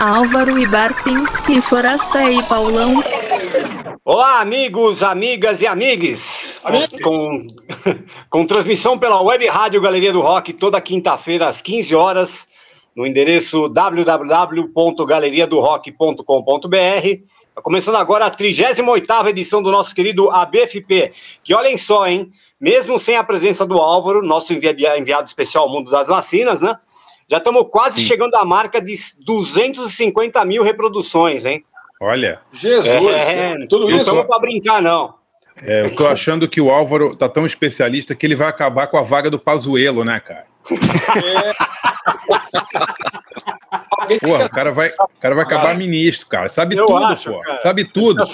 Álvaro e Barcinski, Forasta e Paulão. Olá, amigos, amigas e amigues. Com, com transmissão pela Web Rádio Galeria do Rock toda quinta-feira às 15 horas no endereço www.galeriadorock.com.br. Está começando agora a 38ª edição do nosso querido ABFP, que olhem só, hein, mesmo sem a presença do Álvaro, nosso enviado especial ao mundo das vacinas, né? Já estamos quase Sim. chegando à marca de 250 mil reproduções, hein? Olha. Jesus, é, tudo isso. Não estamos para brincar, não. É, eu tô achando que o Álvaro tá tão especialista que ele vai acabar com a vaga do Pazuelo, né, cara? É. Pô, o cara vai, o cara vai acabar ministro, cara. Sabe eu tudo, acho, pô. Cara. Sabe tudo.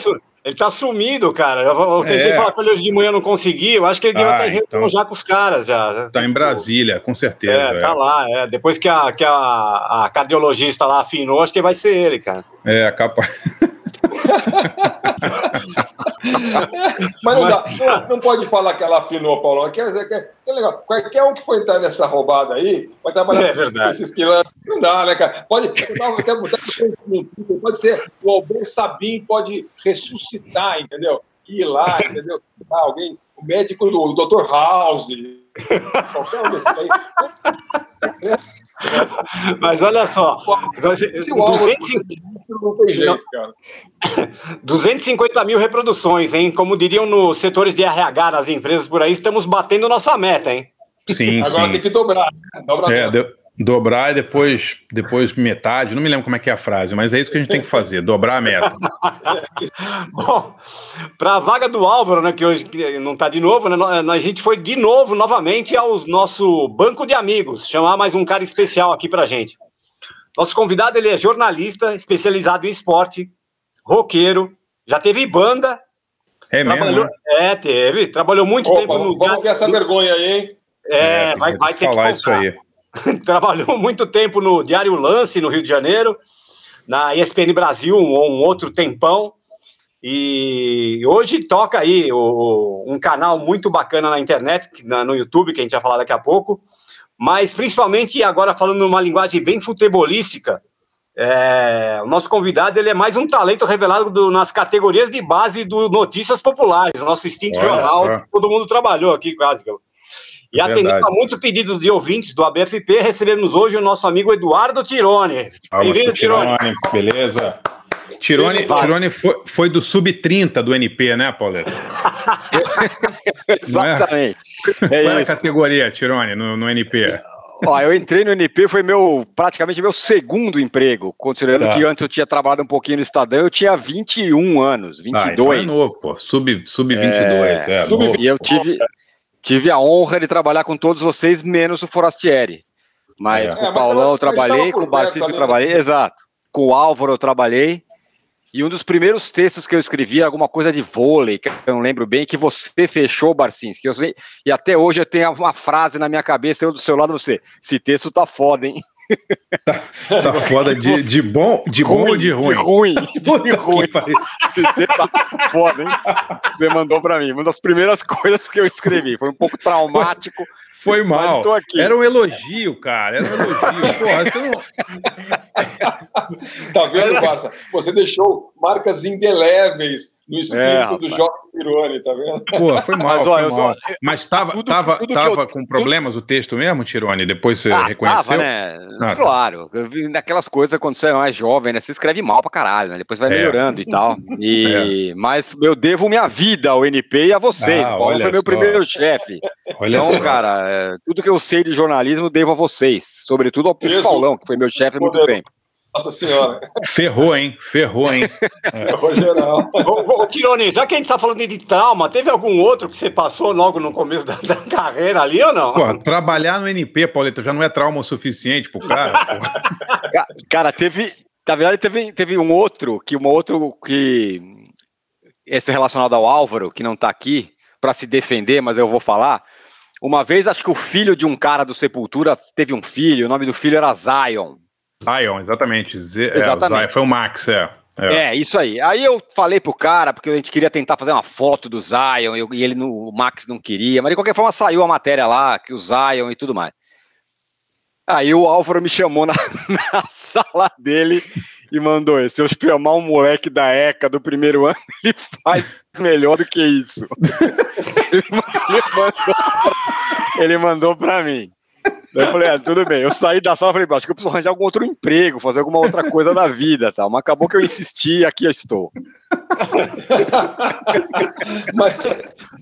Ele tá sumido, cara. Eu tentei é. falar com ele hoje de manhã, não consegui. Eu acho que ele ah, estar então... já com os caras já. Tá em Brasília, com certeza. É, tá é. lá. É. Depois que, a, que a, a cardiologista lá afinou, acho que vai ser ele, cara. É, capaz. Mas não dá, não, não, pode falar que ela afinou, Paulão. Que, que é legal. Qualquer um que for entrar nessa roubada aí, vai trabalhar é com esses quilômetros. Não dá, né, cara? Pode, pode ser o Albert Sabin pode ressuscitar, entendeu? Ir lá, entendeu? Alguém, o médico do Dr. House, qualquer um desses aí. Mas olha só, 250 mil reproduções, hein? Como diriam nos setores de RH nas empresas por aí, estamos batendo nossa meta, hein? Sim, Agora sim. tem que dobrar. Né? Dobra é, dobrar e depois, depois metade. Não me lembro como é que é a frase, mas é isso que a gente tem que fazer, dobrar a meta. Bom, para a vaga do Álvaro, né, que hoje não está de novo, né, a gente foi de novo, novamente, ao nosso banco de amigos, chamar mais um cara especial aqui para gente. Nosso convidado, ele é jornalista, especializado em esporte, roqueiro, já teve banda. É trabalhou, mesmo? Né? É, teve. Trabalhou muito Opa, tempo no... Vamos ver essa vergonha aí, hein? É, é vai, vai ter falar que falar isso aí. trabalhou muito tempo no Diário Lance, no Rio de Janeiro, na ESPN Brasil, um, um outro tempão. E hoje toca aí o, um canal muito bacana na internet, na, no YouTube, que a gente vai falar daqui a pouco, mas principalmente agora falando numa linguagem bem futebolística, é, o nosso convidado ele é mais um talento revelado do, nas categorias de base do Notícias Populares, o nosso instinto jornal, todo mundo trabalhou aqui quase. E atendendo a muitos pedidos de ouvintes do ABFP, recebemos hoje o nosso amigo Eduardo Tirone. Bem-vindo, Tirone. Beleza. Tirone, Tirone foi, foi do sub-30 do NP, né, Pauleta? Exatamente. É? É Qual é a categoria, Tirone, no, no NP? Ó, eu entrei no NP, foi meu praticamente meu segundo emprego, considerando tá. que antes eu tinha trabalhado um pouquinho no Estadão, eu tinha 21 anos, 22. Ah, então é novo, pô. Sub, sub 22, é, é sub E eu tive, tive a honra de trabalhar com todos vocês, menos o Forastieri. Mas é. com o é, Paulão eu trabalhei, com o Barcisco eu trabalhei, exato. Com o Álvaro eu trabalhei. E um dos primeiros textos que eu escrevi era alguma coisa de vôlei, que eu não lembro bem, que você fechou, Barcinski. E até hoje eu tenho uma frase na minha cabeça, eu do seu lado, você, esse texto tá foda, hein? Tá, tá foda de, de bom, de ruim, bom ou de ruim? De ruim, de ruim. Esse texto tá foda, hein? Você mandou para mim. Uma das primeiras coisas que eu escrevi. Foi um pouco traumático. Foi mal. Era um elogio, cara. Era um elogio. Porra, você não... tá vendo, Barça? Você deixou marcas indeléveis no espírito é, do Jovem Tirone, tá vendo? Pô, foi mal. Mas, ó, foi mal. Só... Mas tava, tudo, tava, tudo tava eu... com problemas tudo... o texto mesmo, Tirone? Depois você ah, reconheceu? Tava, né? Ah, claro. Naquelas coisas, quando você é mais jovem, né? Você escreve mal pra caralho, né? Depois vai é. melhorando e tal. E... É. Mas eu devo minha vida ao NP e a vocês. Ah, o Paulo foi meu primeiro chefe. então, só. cara, é, tudo que eu sei de jornalismo devo a vocês. Sobretudo ao. Paulão, que foi meu chefe há muito tempo. Nossa Senhora. Ferrou, hein? Ferrou, hein? É. Ferrou geral. Ô, ô, Tirone, já que a gente tá falando de trauma, teve algum outro que você passou logo no começo da, da carreira ali ou não? Pô, trabalhar no NP, Paulito, já não é trauma o suficiente pro cara. cara, teve. Na verdade, teve, teve um outro, que um outro que. Esse relacionado ao Álvaro, que não tá aqui, para se defender, mas eu vou falar. Uma vez, acho que o filho de um cara do Sepultura teve um filho, o nome do filho era Zion. Zion, exatamente. Z exatamente. É, foi o Max, é. é. É. isso aí. Aí eu falei pro cara, porque a gente queria tentar fazer uma foto do Zion, eu, e ele no, o Max não queria, mas de qualquer forma saiu a matéria lá, que o Zion e tudo mais. Aí o Álvaro me chamou na, na sala dele e mandou esse. Se eu chamar um moleque da ECA do primeiro ano, ele faz melhor do que isso. ele, mandou, ele mandou pra mim. Eu falei, ah, tudo bem. Eu saí da sala e falei, acho que eu preciso arranjar algum outro emprego, fazer alguma outra coisa da vida, tal. Mas acabou que eu insisti e aqui eu estou. mas,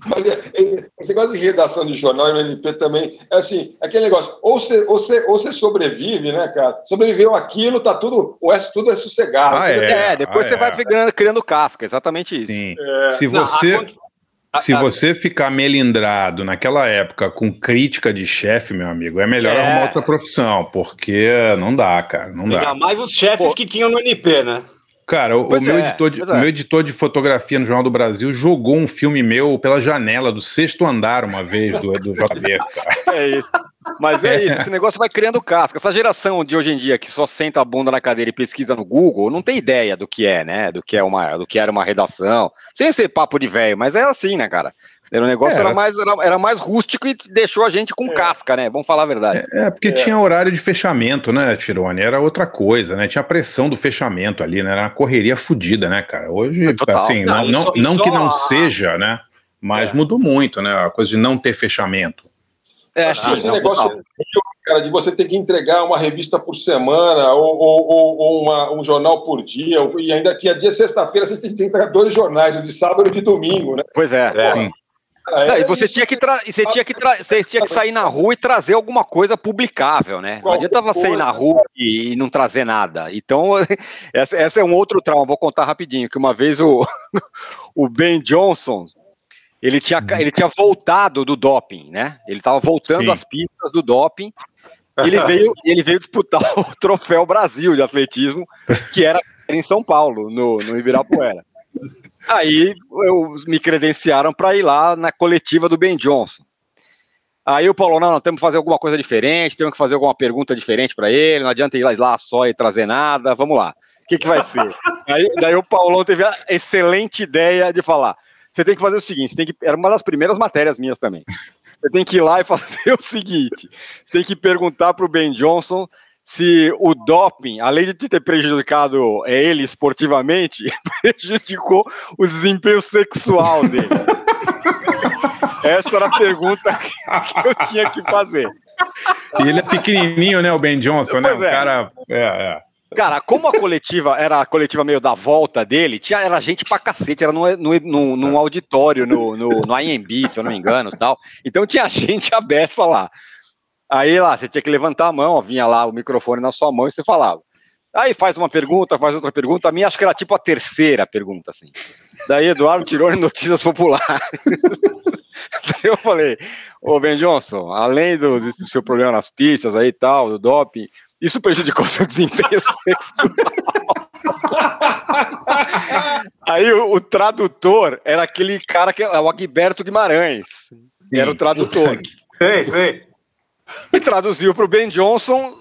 mas é, é, esse negócio de redação de jornal e no NP também, é assim, aquele negócio, ou você, ou você, ou você sobrevive, né, cara? Sobreviveu aquilo, tá tudo, o resto tudo é sossegado. Ah, é, é, depois ah, você é. vai criando, criando casca, exatamente isso. Sim. É. Se você... Não, se você ficar melindrado naquela época com crítica de chefe, meu amigo, é melhor é. arrumar outra profissão, porque não dá, cara, não dá. Ainda mais os chefes Pô. que tinham no NP, né? Cara, o, meu, é, editor de, é. meu editor de fotografia no Jornal do Brasil jogou um filme meu pela janela do sexto andar uma vez do, do JB, cara. É isso. Mas é isso, esse negócio vai criando casca. Essa geração de hoje em dia que só senta a bunda na cadeira e pesquisa no Google, não tem ideia do que é, né? Do que é uma, do que era uma redação. Sem ser papo de velho, mas é assim, né, cara? Era um negócio, era, era mais, era, era, mais rústico e deixou a gente com é. casca, né? Vamos falar a verdade. É, é porque é. tinha horário de fechamento, né, Tirone? Era outra coisa, né? Tinha pressão do fechamento ali, né? Era uma correria fodida, né, cara? Hoje, Total. assim, não, não, não, não que não seja, né? Mas é. mudou muito, né? A coisa de não ter fechamento. É, Acho que esse não, negócio cara, de você ter que entregar uma revista por semana ou, ou, ou uma, um jornal por dia, e ainda tinha dia sexta-feira, você tem que entregar dois jornais, o de sábado e o de domingo, né? Pois é, é. Sim. Não, e você tinha que você tinha que você tinha que sair na rua e trazer alguma coisa publicável, né? Não adianta você sair na rua e não trazer nada. Então, essa, essa é um outro trauma. Vou contar rapidinho que uma vez o, o Ben Johnson ele tinha, ele tinha voltado do doping, né? Ele estava voltando Sim. às pistas do doping. Ele veio, ele veio disputar o Troféu Brasil de atletismo, que era em São Paulo, no, no Ibirapuera. Aí eu, me credenciaram para ir lá na coletiva do Ben Johnson. Aí o Paulo, não, nós temos que fazer alguma coisa diferente, temos que fazer alguma pergunta diferente para ele, não adianta ir lá só e trazer nada, vamos lá. O que, que vai ser? Aí, daí o Paulão teve a excelente ideia de falar: você tem que fazer o seguinte, você tem que. Era uma das primeiras matérias minhas também. Você tem que ir lá e fazer o seguinte: você tem que perguntar para o Ben Johnson se o doping, além de ter prejudicado é, ele esportivamente, prejudicou o desempenho sexual dele. Essa era a pergunta que eu tinha que fazer. E ele é pequenininho, né, o Ben Johnson, né? O é. cara. É, é. Cara, como a coletiva era a coletiva meio da volta dele, tinha, era gente pra cacete, era num auditório, no, no, no IMB, se eu não me engano tal. Então tinha gente aberta lá. Aí lá, você tinha que levantar a mão, ó, vinha lá o microfone na sua mão e você falava. Aí faz uma pergunta, faz outra pergunta. A minha acho que era tipo a terceira pergunta, assim. Daí Eduardo tirou em notícias populares. Daí eu falei, ô Ben Johnson, além do, do, seu problema nas pistas aí e tal, do doping, isso prejudicou seu desempenho sexual. aí o, o, tradutor era aquele cara que é o Agberto Guimarães. Era o tradutor. Sei, sei e traduziu para o Ben Johnson.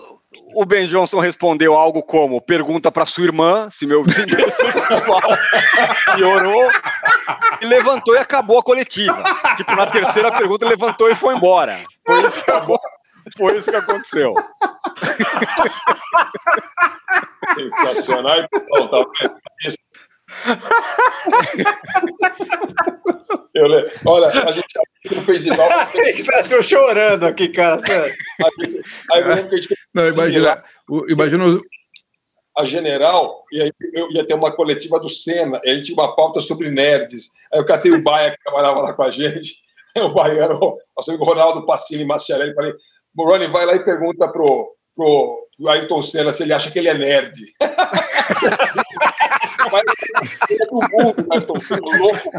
O Ben Johnson respondeu algo como: pergunta para sua irmã se meu desempenho sexual piorou. E levantou e acabou a coletiva. Tipo, na terceira pergunta, levantou e foi embora. Foi isso que, foi isso que aconteceu. Sensacional. Bom, tá Eu, olha, a gente fez igual. Estou chorando aqui, cara. Aí eu lembro que a gente Não, imagina, imagina a general, e aí eu ia ter uma coletiva do Senna, a gente tinha uma pauta sobre nerds. Aí eu catei o Baia, que trabalhava lá com a gente, o Baia era o nosso amigo Ronaldo Passini Maciarelli, falei, Moroni, vai lá e pergunta pro, pro, pro Ayrton Senna se ele acha que ele é nerd. Mas ele é do mundo, né? Tô ficando louco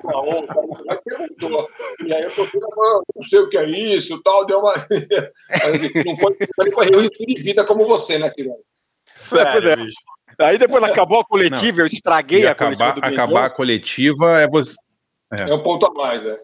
com a onda. Aí perguntou. E aí eu tô falando, não sei o que é isso, tal, deu uma. Não foi, foi reunião de vida como você, né, Tirone? Sério, é. bicho. Aí depois acabou a coletiva, não. eu estraguei a acabar, coletiva. acabar a coletiva é você. É. é um ponto a mais, é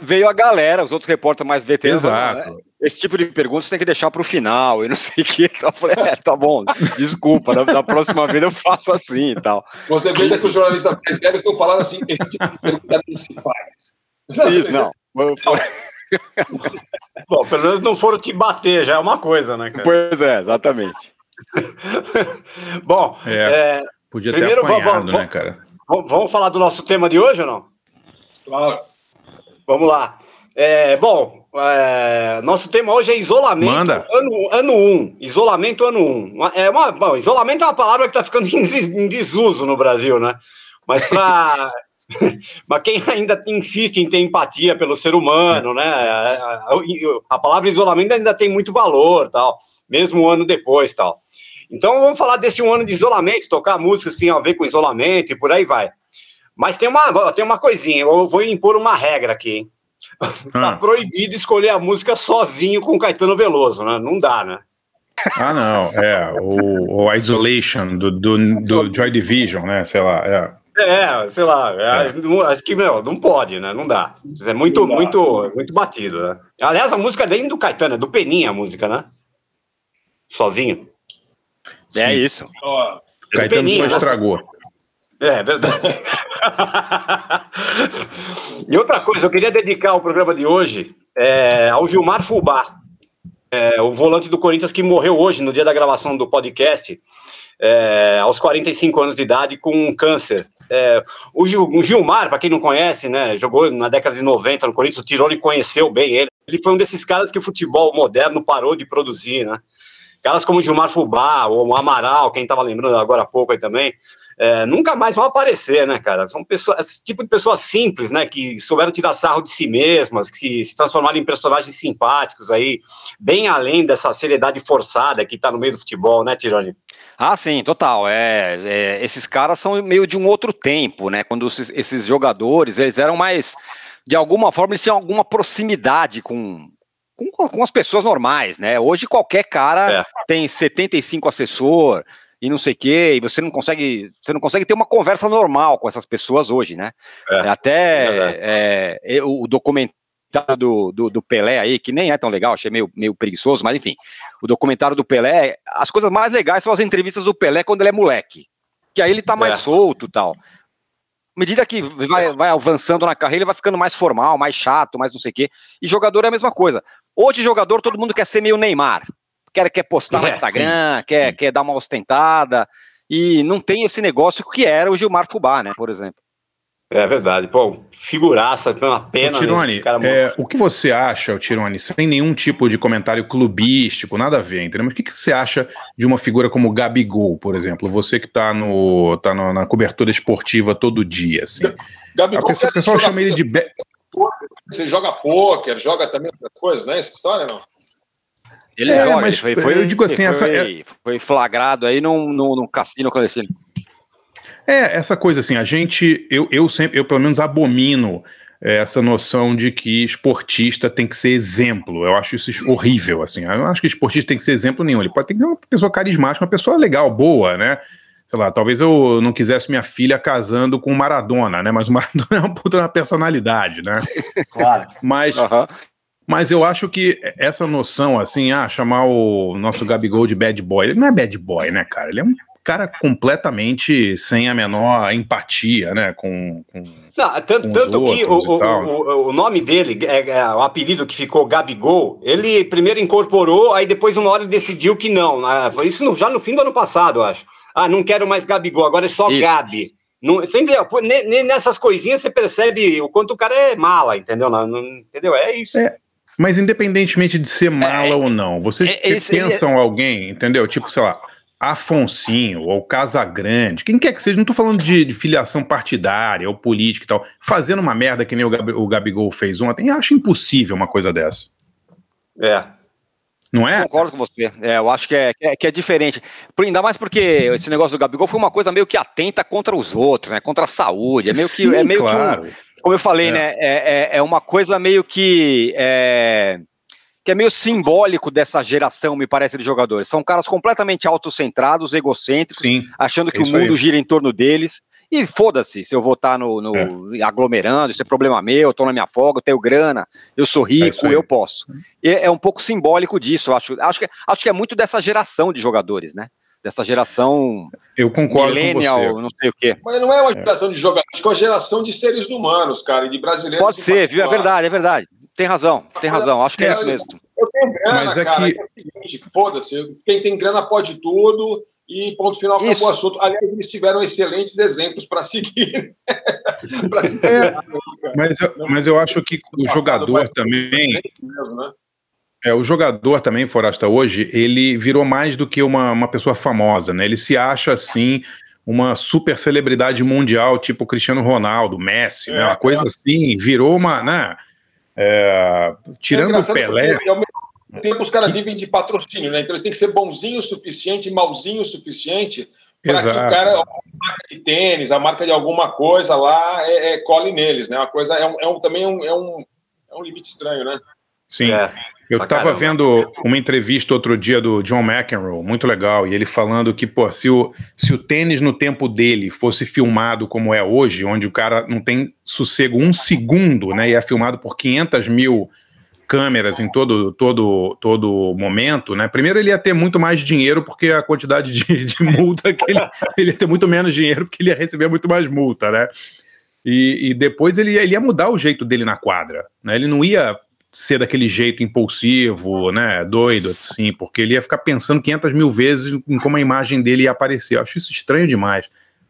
veio a galera, os outros repórteres mais veteranos. Exato. Né? Esse tipo de pergunta você tem que deixar para o final e não sei o que. Então eu falei, é, tá bom, desculpa, da, da, próxima vez eu faço assim e tal. Você veja que os jornalistas mais velhos estão falando assim, esse tipo de pergunta não se faz. Isso, não. Bom, pelo menos não foram te bater, já é uma coisa, né, cara? Pois é, exatamente. Bom, é, é, podia primeiro, ter apanhado, vamos, né, cara? Vamos falar do nosso tema de hoje ou não? Claro. Vamos lá. É, bom, é, nosso tema hoje é isolamento Manda. ano ano um, isolamento ano um. É uma, bom, isolamento é uma palavra que está ficando em desuso no Brasil, né? Mas para Mas quem ainda insiste em ter empatia pelo ser humano, né? A, a, a, palavra isolamento ainda tem muito valor, tal, mesmo um ano depois, tal. Então vamos falar desse um ano de isolamento, tocar música assim a ver com isolamento e por aí vai. Mas tem uma, tem uma coisinha, eu vou impor uma regra aqui, hein? Tá ah. proibido escolher a música sozinho com Caetano Veloso, né? Não dá, né? Ah, não, é, o, o Isolation do, do, do Joy Division, né? Sei lá, é. É, sei lá, é. acho que, meu, não pode, né? Não dá. É muito, muito, muito batido, né? Aliás, a música nem do Caetano, é do Peninha a música, né? Sozinho. É Sim. É isso. Oh, é Caetano Peninha, só estragou. É, é verdade. e outra coisa, eu queria dedicar o programa de hoje é, ao Gilmar Fubá, é, o volante do Corinthians que morreu hoje, no dia da gravação do podcast, é, aos 45 anos de idade, com câncer. É, o, Gil, o, Gilmar, para quem não conhece, né, jogou na década de 90 no Corinthians, o Tironi conheceu bem ele. Ele foi um desses caras que o futebol moderno parou de produzir, né? Caras como Gilmar Fubá, ou o Amaral, quem estava lembrando agora há pouco aí também, é, nunca mais vão aparecer, né, cara? São pessoas, esse tipo de pessoas simples, né, que souberam tirar sarro de si mesmas, que se transformaram em personagens simpáticos aí, bem além dessa seriedade forçada que está no meio do futebol, né, Tironi? Ah, sim, total. É, é, esses caras são meio de um outro tempo, né? Quando esses, esses jogadores, eles eram mais, de alguma forma, eles tinham alguma proximidade com, com, com as pessoas normais, né? Hoje qualquer cara é. tem 75 assessor, e não sei o quê, e você não consegue, você não consegue ter uma conversa normal com essas pessoas hoje, né? É, Até é, é, o documentário do, do, do, Pelé aí, que nem é tão legal, achei meio, meio preguiçoso, mas enfim, o documentário do Pelé, as coisas mais legais são as entrevistas do Pelé quando ele é moleque, que aí ele tá mais é. solto tal. À medida que vai, vai avançando na carreira, ele vai ficando mais formal, mais chato, mais não sei o quê. E jogador é a mesma coisa. Hoje, jogador, todo mundo quer ser meio Neymar quer, quer postar no é, Instagram, quer, quer dar uma ostentada, e não tem esse negócio que era o Gilmar Fubá, né, por exemplo. É verdade, pô, figuraça, uma pena. O Tirone, é, o que você acha, Tirone, sem nenhum tipo de comentário clubístico, nada a ver, entendeu? Mas o que, que você acha de uma figura como o Gabigol, por exemplo? Você que tá, no, tá no, na cobertura esportiva todo dia, assim. Gabigol, o pessoal chama ele de. Você joga pôquer, joga também outras coisas, né? Essa história não? Ele é, joga, mas ele foi, foi, eu digo assim, foi, essa é... foi flagrado aí num, num, num cassino clandestino. É, essa coisa assim, a gente, eu, eu sempre, eu pelo menos abomino é, essa noção de que esportista tem que ser exemplo. Eu acho isso horrível, assim. Eu não acho que esportista tem que ser exemplo nenhum. Ele pode ter que ser uma pessoa carismática, uma pessoa legal, boa, né? Sei lá, talvez eu não quisesse minha filha casando com o Maradona, né? Mas o Maradona é uma puta personalidade, né? Claro. Mas, uhum. Mas eu acho que essa noção, assim, ah, chamar o nosso Gabigol de bad boy, ele não é bad boy, né, cara? Ele é um cara completamente sem a menor empatia, né, com... com não, tanto, com tanto que o, o, o, o, nome dele, é, é, o apelido que ficou Gabigol, ele primeiro incorporou, aí depois uma hora ele decidiu que não, né, foi isso no, já no fim do ano passado, eu acho. Ah, não quero mais Gabigol, agora é só isso. Gabi. Não, entendeu? Nessas coisinhas você percebe o quanto o cara é mala, entendeu? Não, não entendeu? É isso. É, mas independentemente de ser mala é, ou não, vocês é, pensam alguém, entendeu? Tipo, sei lá, Afonsinho ou Casagrande, quem quer que seja, não tô falando de, de, filiação partidária ou política e tal, fazendo uma merda que nem o, Gabi, o Gabigol fez ontem, eu acho impossível uma coisa dessa. É. Não é? Concordo com você. É, eu acho que é, que é, que é diferente. Por, ainda mais porque esse negócio do Gabigol foi uma coisa meio que atenta contra os outros, né? Contra a saúde. É meio que, Sim, é meio claro. que um, como eu falei, é. né? É, é, é, uma coisa meio que. É, que é meio simbólico dessa geração, me parece, de jogadores. São caras completamente autocentrados, egocêntricos, Sim, achando que o mundo aí. gira em torno deles. E foda-se se eu vou estar no, no é. aglomerando, isso é problema meu, eu tô na minha folga, eu tenho grana, eu sou rico, é eu posso. E é um pouco simbólico disso, acho. Acho que, acho que é muito dessa geração de jogadores, né? dessa geração. Eu concordo millennial, com você. não sei o quê. Mas não é uma geração de jogadores, é uma geração de seres humanos, cara, e de brasileiros. Pode ser, viu? É verdade, é verdade. Tem razão, tem razão. Acho que é, é isso mesmo. Eu tenho grana, Mas é cara. Que... É foda-se. Quem tem grana pode tudo e ponto final acabou Isso. o assunto. Aliás, eles tiveram excelentes exemplos para seguir. pra seguir é, mas, eu, mas eu acho que o jogador também. Mesmo, né? É, o jogador também, Forasta, hoje, ele virou mais do que uma, uma pessoa famosa, né? Ele se acha assim uma super celebridade mundial, tipo Cristiano Ronaldo, Messi, é, né? Uma é. coisa assim, virou uma, né? É, tirando o Pelé. Ao mesmo tempo, os caras vivem de patrocínio, né? Então eles têm que ser bonzinho o suficiente, malzinho o suficiente, para que o cara, a marca de tênis, a marca de alguma coisa lá, é, é cole neles, né? Uma coisa é, um, é um também é um, é um, é um limite estranho, né? Sim. É. Eu estava vendo uma entrevista outro dia do John McEnroe, muito legal, e ele falando que, pô, se o, se o tênis no tempo dele fosse filmado como é hoje, onde o cara não tem sossego um segundo, né, e é filmado por 500 mil câmeras em todo, todo, todo momento, né, primeiro ele ia ter muito mais dinheiro, porque a quantidade de, de multa que ele, ele ia ter muito menos dinheiro, porque ele ia receber muito mais multa, né, e, e, depois ele, ele ia mudar o jeito dele na quadra, né? Ele não ia ser daquele jeito impulsivo, né, doido, assim, porque ele ia ficar pensando 500 mil vezes em como a imagem dele ia aparecer. Eu acho isso estranho demais.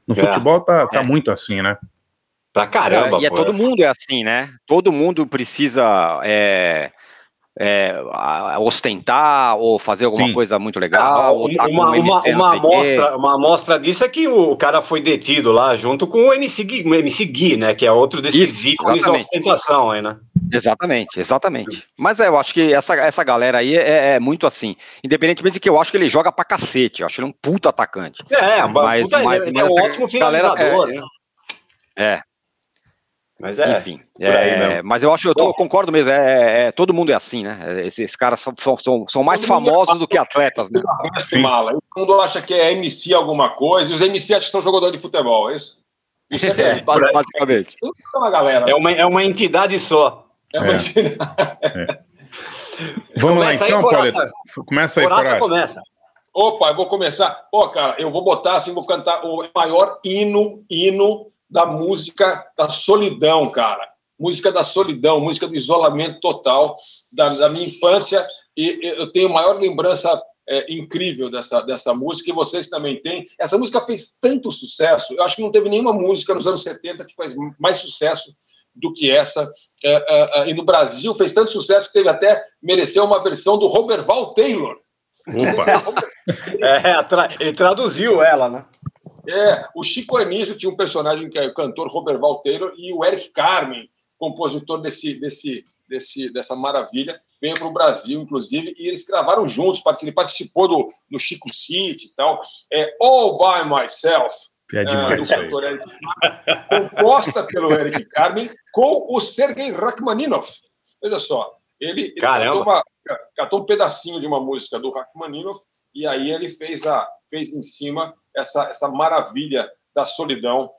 No é. futebol tá, tá é. muito assim, né? Pra caramba. É, e é, todo mundo é assim, né? Todo mundo precisa é, é, ostentar ou fazer alguma Sim. coisa muito legal. Ah, tá uma, uma, uma, amostra, uma amostra disso é que o cara foi detido lá junto com o MC Gui, o MC Gui né? Que é outro desses Isso, ícones da ostentação aí, né? Exatamente, exatamente. Mas é, eu acho que essa, essa galera aí é, é, muito assim. Independentemente de que eu acho que ele joga pra cacete, eu acho ele um puta atacante. É, mas, puta, mas, mas, é um ótimo finalizador, galera, é, né? É. Mas é. Enfim, é, mas eu acho, eu, tô, eu concordo mesmo, é, é, é, todo mundo é assim, né? Esses caras são, são, são mais famosos do que atletas, né? Mala. Todo mundo acha que é MC alguma coisa, e os MC acham que são jogadores de futebol, é isso? Isso é, basicamente. É uma galera. É uma, é uma entidade só. É uma é. Vamos lá então, Paulo. Começa aí, Coraça começa. Opa, eu vou começar. Pô, cara, eu vou botar assim, vou cantar o maior hino, hino da música da solidão, cara. Música da solidão, música do isolamento total da, da minha infância. E eu tenho maior lembrança é, incrível dessa, dessa música, e vocês também têm. Essa música fez tanto sucesso, eu acho que não teve nenhuma música nos anos 70 que faz mais sucesso do que essa. É, é, é, e no Brasil fez tanto sucesso que teve até mereceu uma versão do Roberval Taylor. é, ele traduziu ela, né? É, o Chico Anísio tinha um personagem que é o cantor Roberval Taylor e o Eric Carmen, compositor desse, desse, desse, dessa maravilha, veio para o Brasil, inclusive, e eles gravaram juntos, ele participou do, do Chico City e tal. É All By Myself, é demais, do cantor Eric Carmen, composta pelo Eric Carmen com o Sergei Rachmaninov. Veja só, ele, ele cantou, uma, cantou, um pedacinho de uma música do Rachmaninov e aí ele fez, a, fez em cima essa, essa maravilha da solidão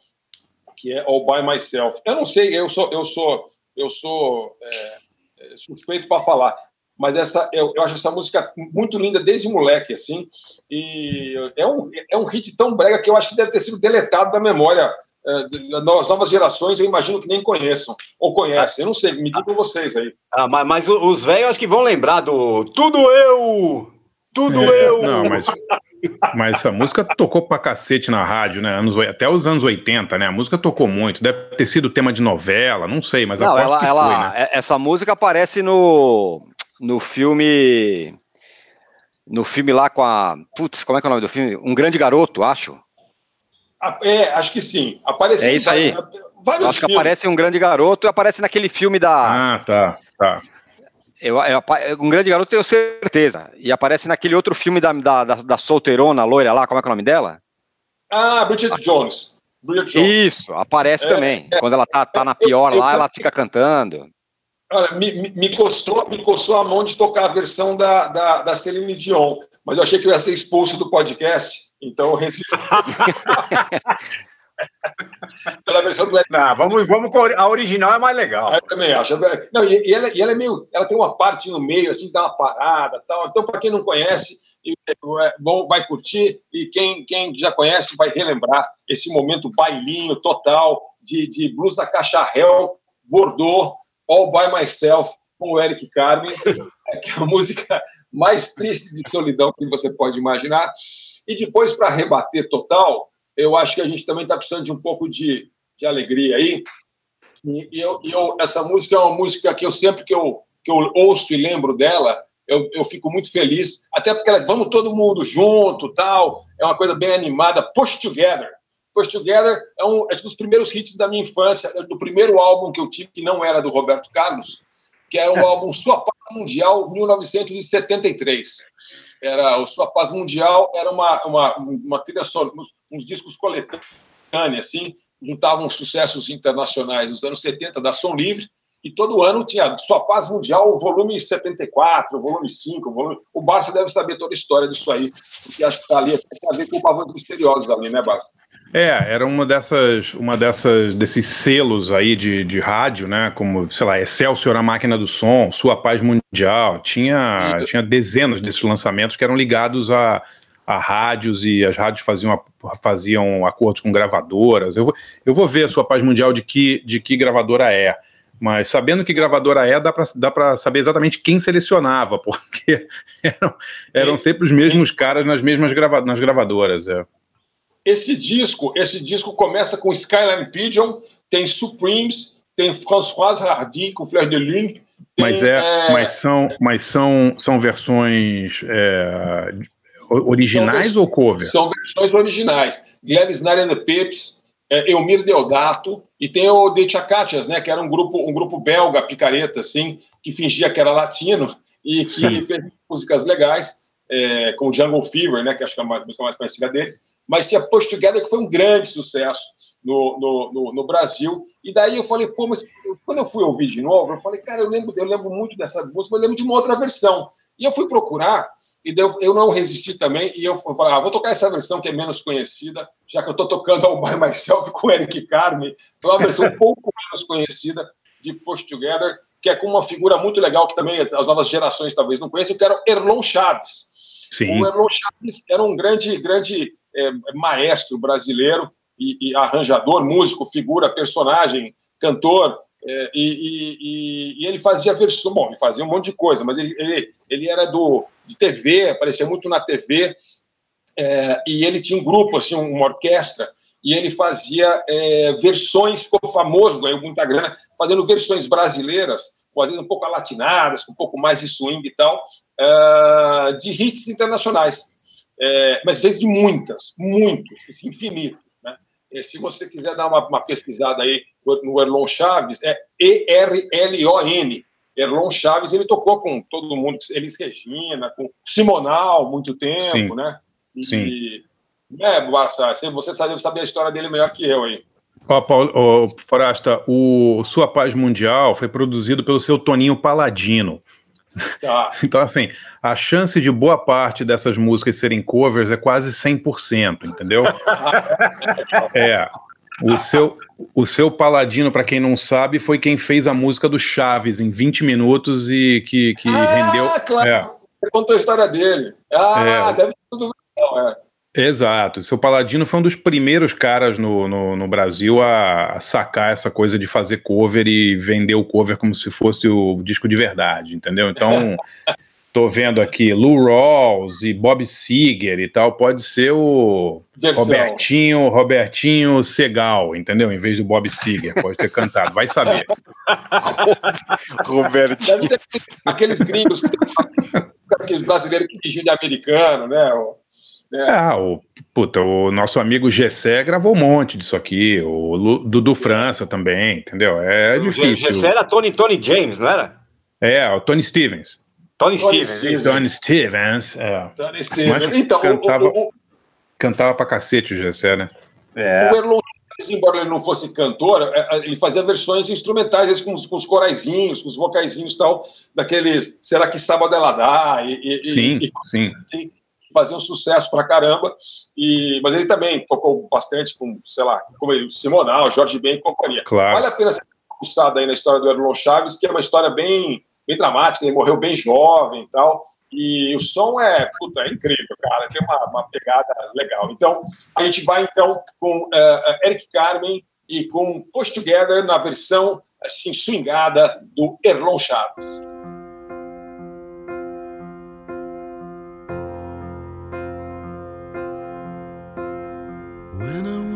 que é All By Myself. Eu não sei, eu sou, eu sou, eu sou é, é suspeito para falar, mas essa eu, eu, acho essa música muito linda desde moleque assim e é um, é um hit tão brega que eu acho que deve ter sido deletado da memória é, das novas gerações eu imagino que nem conheçam ou conhecem eu não sei me digam vocês aí ah, mas, mas os velhos acho que vão lembrar do tudo eu tudo é, eu não mas mas essa música tocou pra cacete na rádio, né? Anos, até os anos 80, né? A música tocou muito. Deve ter sido tema de novela, não sei, mas não, ela, ela, foi, né? É, essa música aparece no no filme. No filme lá com a. Putz, como é que é o nome do filme? Um Grande Garoto, acho. É, acho que sim. Aparece é isso aí. Vários acho filmes. que aparece um grande garoto e aparece naquele filme da. Ah, tá, tá. Eu, eu, um grande garoto, tenho certeza. E aparece naquele outro filme da, da, da, da solteirona, loira lá, como é é o nome dela? Ah, Bridget ah. Jones. Bridget Jones. Isso, aparece é, também. É, Quando ela tá, tá na pior eu, lá, ela fica cantando. Olha, me, me, me, coçou, me coçou a mão de tocar a versão da, da, da Celine Dion, mas eu achei que eu ia ser expulso do podcast, então eu resisti. Pela versão do Não, vamos, vamos com a original é mais legal. Eu também acho. Não, e, e, ela, e ela é meio. Ela tem uma parte no meio, assim, dá uma parada tal. Então, para quem não conhece, vai curtir, e quem, quem já conhece vai relembrar esse momento bailinho total de, de blues da caixa réu, Bordeaux, All By Myself, com o Eric Carmen, que é a música mais triste de solidão que você pode imaginar. E depois, para rebater total, eu acho que a gente também está precisando de um pouco de, de alegria aí. E, eu, eu, essa música é uma música que eu sempre que eu, que eu ouço e lembro dela, eu, eu fico muito feliz, até porque ela, vamos todo mundo junto, tal, é uma coisa bem animada, Push Together. Push Together é um, é um dos primeiros hits da minha infância, é do primeiro álbum que eu tive, que não era do Roberto Carlos, que é o álbum Sua Mundial, 1973. Era o Sua Paz Mundial era uma, uma, uma trilha sonora, uns discos coletâneos, assim, juntavam sucessos internacionais dos anos 70 da Som Livre, e todo ano tinha Sua Paz Mundial, volume 74, volume 5, volume... o Barça deve saber toda a história disso aí, porque acho que está ali, tem a ver com o Pavão Misteriosos ali, né, Barça? É, era uma dessas, uma dessas, desses selos aí de, de rádio, né? Como, sei lá, Excelsior a máquina do som, Sua Paz Mundial, tinha, tinha dezenas desses lançamentos que eram ligados a, a rádios e as rádios faziam, faziam acordos com gravadoras. Eu vou, eu vou ver a Sua Paz Mundial de que, de que gravadora é. Mas sabendo que gravadora é, dá para dá saber exatamente quem selecionava, porque eram, eram sempre os mesmos caras nas mesmas grava, nas gravadoras. É. Esse disco, esse disco começa com Skyline Pigeon, tem Supremes, tem François Hardy com Fleur de Lune. Tem, mas é, é, mas são, mas são, são versões é, originais são ou covers? São versões originais. Gladys Knight and the Pips, é, Elmir Deodato e tem o The Chacatias, né, que era um grupo, um grupo belga, picareta, assim, que fingia que era latino e que Sim. fez músicas legais, é, com Jungle Fever, né, que acho que é a música mais conhecida deles, mas tinha Push Together, que foi um grande sucesso no, no, no, no, Brasil, e daí eu falei, pô, mas quando eu fui ouvir de novo, eu falei, cara, eu lembro, eu lembro muito dessa música, mas eu lembro de uma outra versão, e eu fui procurar, e eu, eu não resisti também, e eu falei, ah, vou tocar essa versão que é menos conhecida, já que eu estou tocando ao By Myself com Eric Carme, foi uma versão um pouco menos conhecida de Push Together, que é com uma figura muito legal que também as novas gerações talvez não conheçam, que era Erlon Chaves. Sim. O Erlon Chaves era um grande, grande é, maestro brasileiro e, e arranjador, músico, figura, personagem, cantor, é, e, e, e, ele fazia versão, bom, ele fazia um monte de coisa, mas ele, ele, ele era do, de TV, aparecia muito na TV, é, e ele tinha um grupo, assim, uma orquestra, e ele fazia é, versões, ficou famoso, ganhou muita grana, fazendo versões brasileiras, fazendo um pouco alatinadas, com um pouco mais de swing e tal, é, de hits internacionais. É, mas de muitas, muitos, infinito. É, se você quiser dar uma, uma, pesquisada aí no Erlon Chaves, é E-R-L-O-N. Erlon Chaves, ele tocou com todo mundo, Elis Regina, com Simonal, muito tempo, Sim. né? E, Sim. É, Barça, você sabe, sabe a história dele melhor que eu aí. Ó, Paulo, ó, Forasta, o Sua Paz Mundial foi produzido pelo seu Toninho Paladino. Tá. Então, assim, a chance de boa parte dessas músicas serem covers é quase 100%, entendeu? é. O seu, o seu Paladino, para quem não sabe, foi quem fez a música do Chaves em 20 minutos e que, que ah, rendeu. Claro. É. Contou a história dele. Ah, é. deve ser tudo legal, é. Exato. Seu Paladino foi um dos primeiros caras no, no, no, Brasil a sacar essa coisa de fazer cover e vender o cover como se fosse o disco de verdade, entendeu? Então, tô vendo aqui Lou Rawls e Bob Seger e tal, pode ser o Versão. Robertinho, Robertinho Segal, entendeu? Em vez do Bob Seger, pode ter cantado, vai saber. Robertinho. aqueles gringos, aqueles brasileiros que fingiam de americano, né? É. Ah, o, puta, o nosso amigo Gessé gravou um monte disso aqui, o Dudu França também, entendeu? É difícil. O Gessé era Tony, Tony James, não era? É, o Tony Stevens. Tony, Tony Stevens. Tony Stevens, é. Tony Stevens. então, cantava, o, o, cantava pra cacete o Gessé, né? É. O Erlon embora ele não fosse cantor, é, é, ele fazia versões instrumentais com, com os coraizinhos, com os vocaizinhos e tal, daqueles Será que Sábado ela dá? E, e, sim, e, sim. Fazia um sucesso pra caramba, e, mas ele também tocou bastante com, sei lá, como ele, Simonal, Jorge Ben e companhia. Claro. Vale a pena ser pulsada aí na história do Erlon Chaves, que é uma história bem, bem dramática, ele morreu bem jovem e tal, e o som é, puta, é incrível, cara, tem uma, uma pegada legal. Então, a gente vai então com uh, Eric Carmen e com Push Together na versão assim, swingada do Erlon Chaves.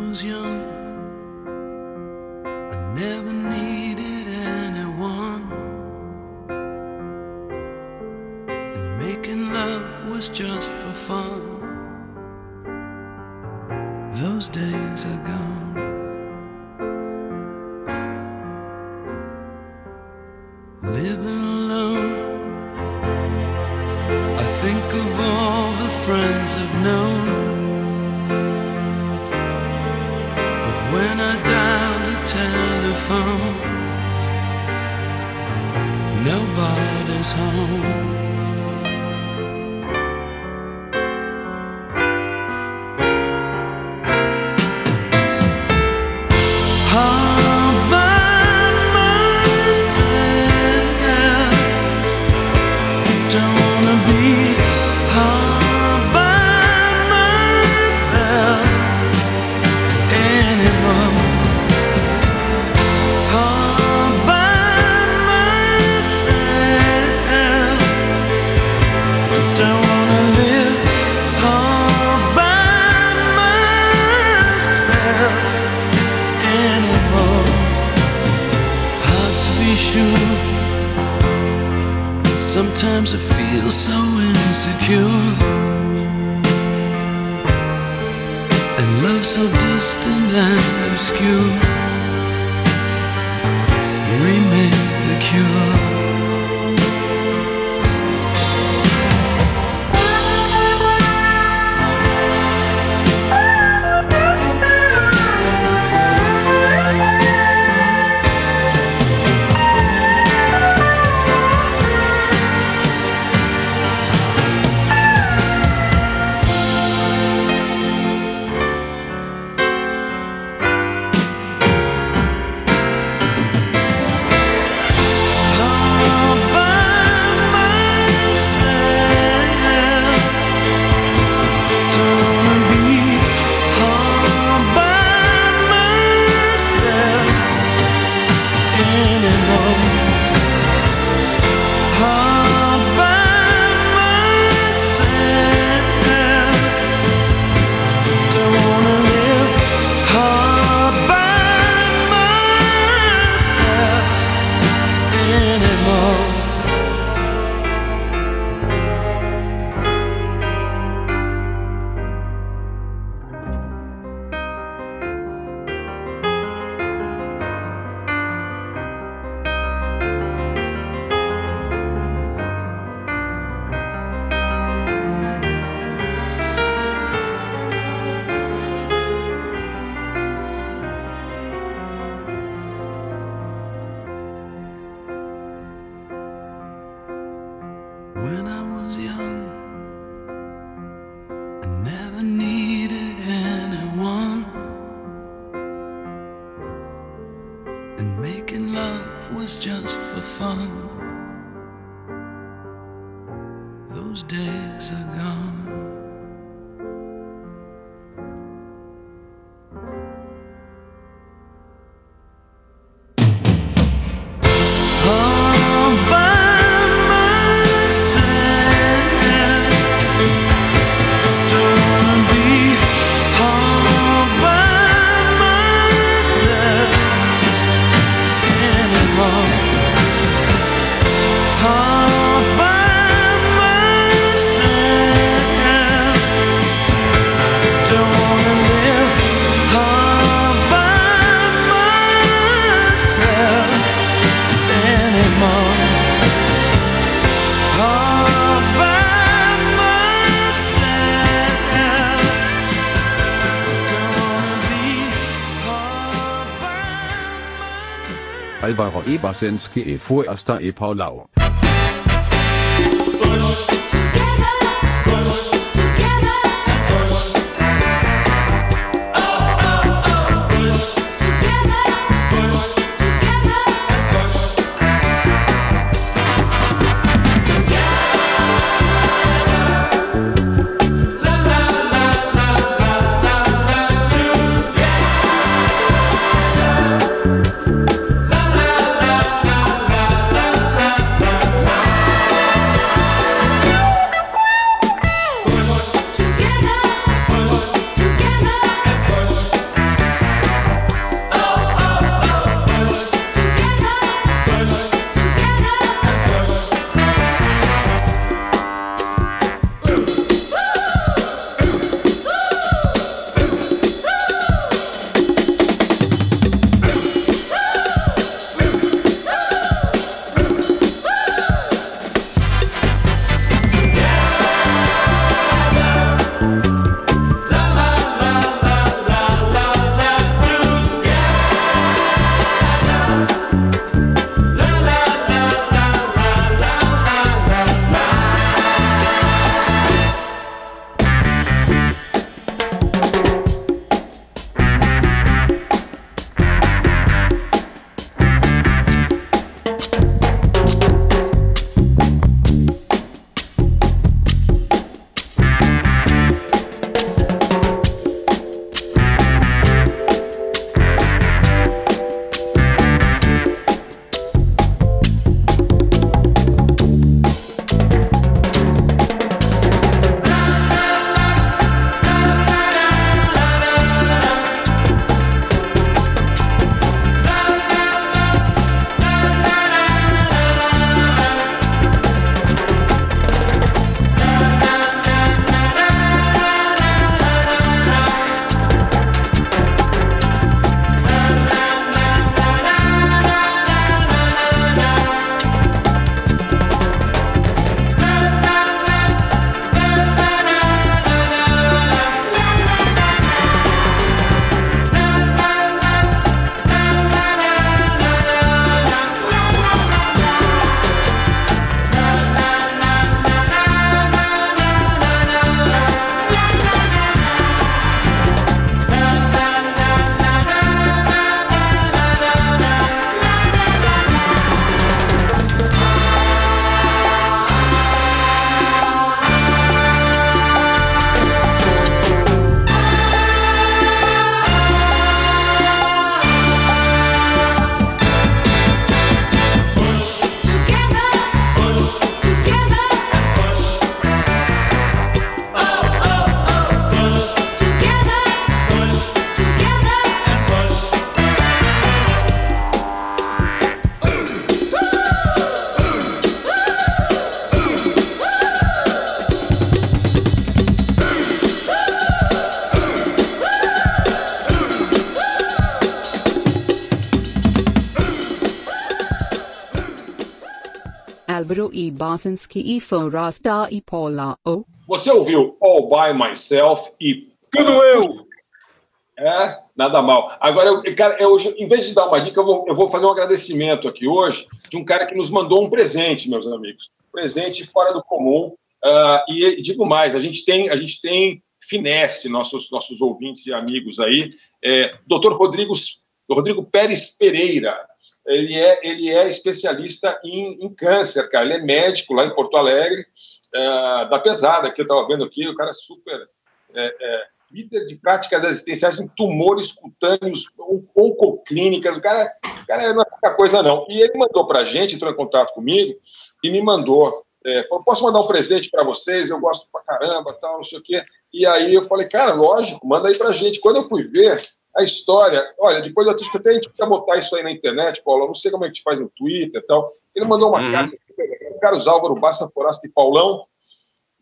Was young, I never needed anyone. And making love was just for fun. Those days are gone. Living 受 Alvaro Ebersenski e Fuersta e Paulau. E Basinski e Forasta e Paula O. Você ouviu All By Myself e... Tudo eu! É, nada mal. Agora, eu, cara, eu, em vez de dar uma dica, eu vou, eu vou fazer um agradecimento aqui hoje de um cara que nos mandou um presente, meus amigos. Presente fora do comum. Uh, e digo mais, a gente tem, a gente tem finesse, nossos, nossos ouvintes e amigos aí. É, Dr. Rodrigo, Rodrigo Pérez Pereira, ele é, ele é especialista em, em câncer, cara. Ele é médico lá em Porto Alegre, uh, da pesada, que eu estava vendo aqui, o cara é super. É, é, líder de práticas assistenciais em tumores cutâneos, oncoclínicas. O cara, o cara não é pouca coisa, não. E ele mandou para a gente, entrou em contato comigo e me mandou. É, falou: posso mandar um presente para vocês? Eu gosto pra caramba, tal, não sei o quê. E aí eu falei, cara, lógico, manda aí pra gente. Quando eu fui ver a história, olha, depois eu acho que até a gente precisa botar isso aí na internet, Paulo. Eu não sei como é que a gente faz no Twitter e tal. Ele mandou uma uhum. carta, Carlos Álvaro Bassa Forasta e Paulão,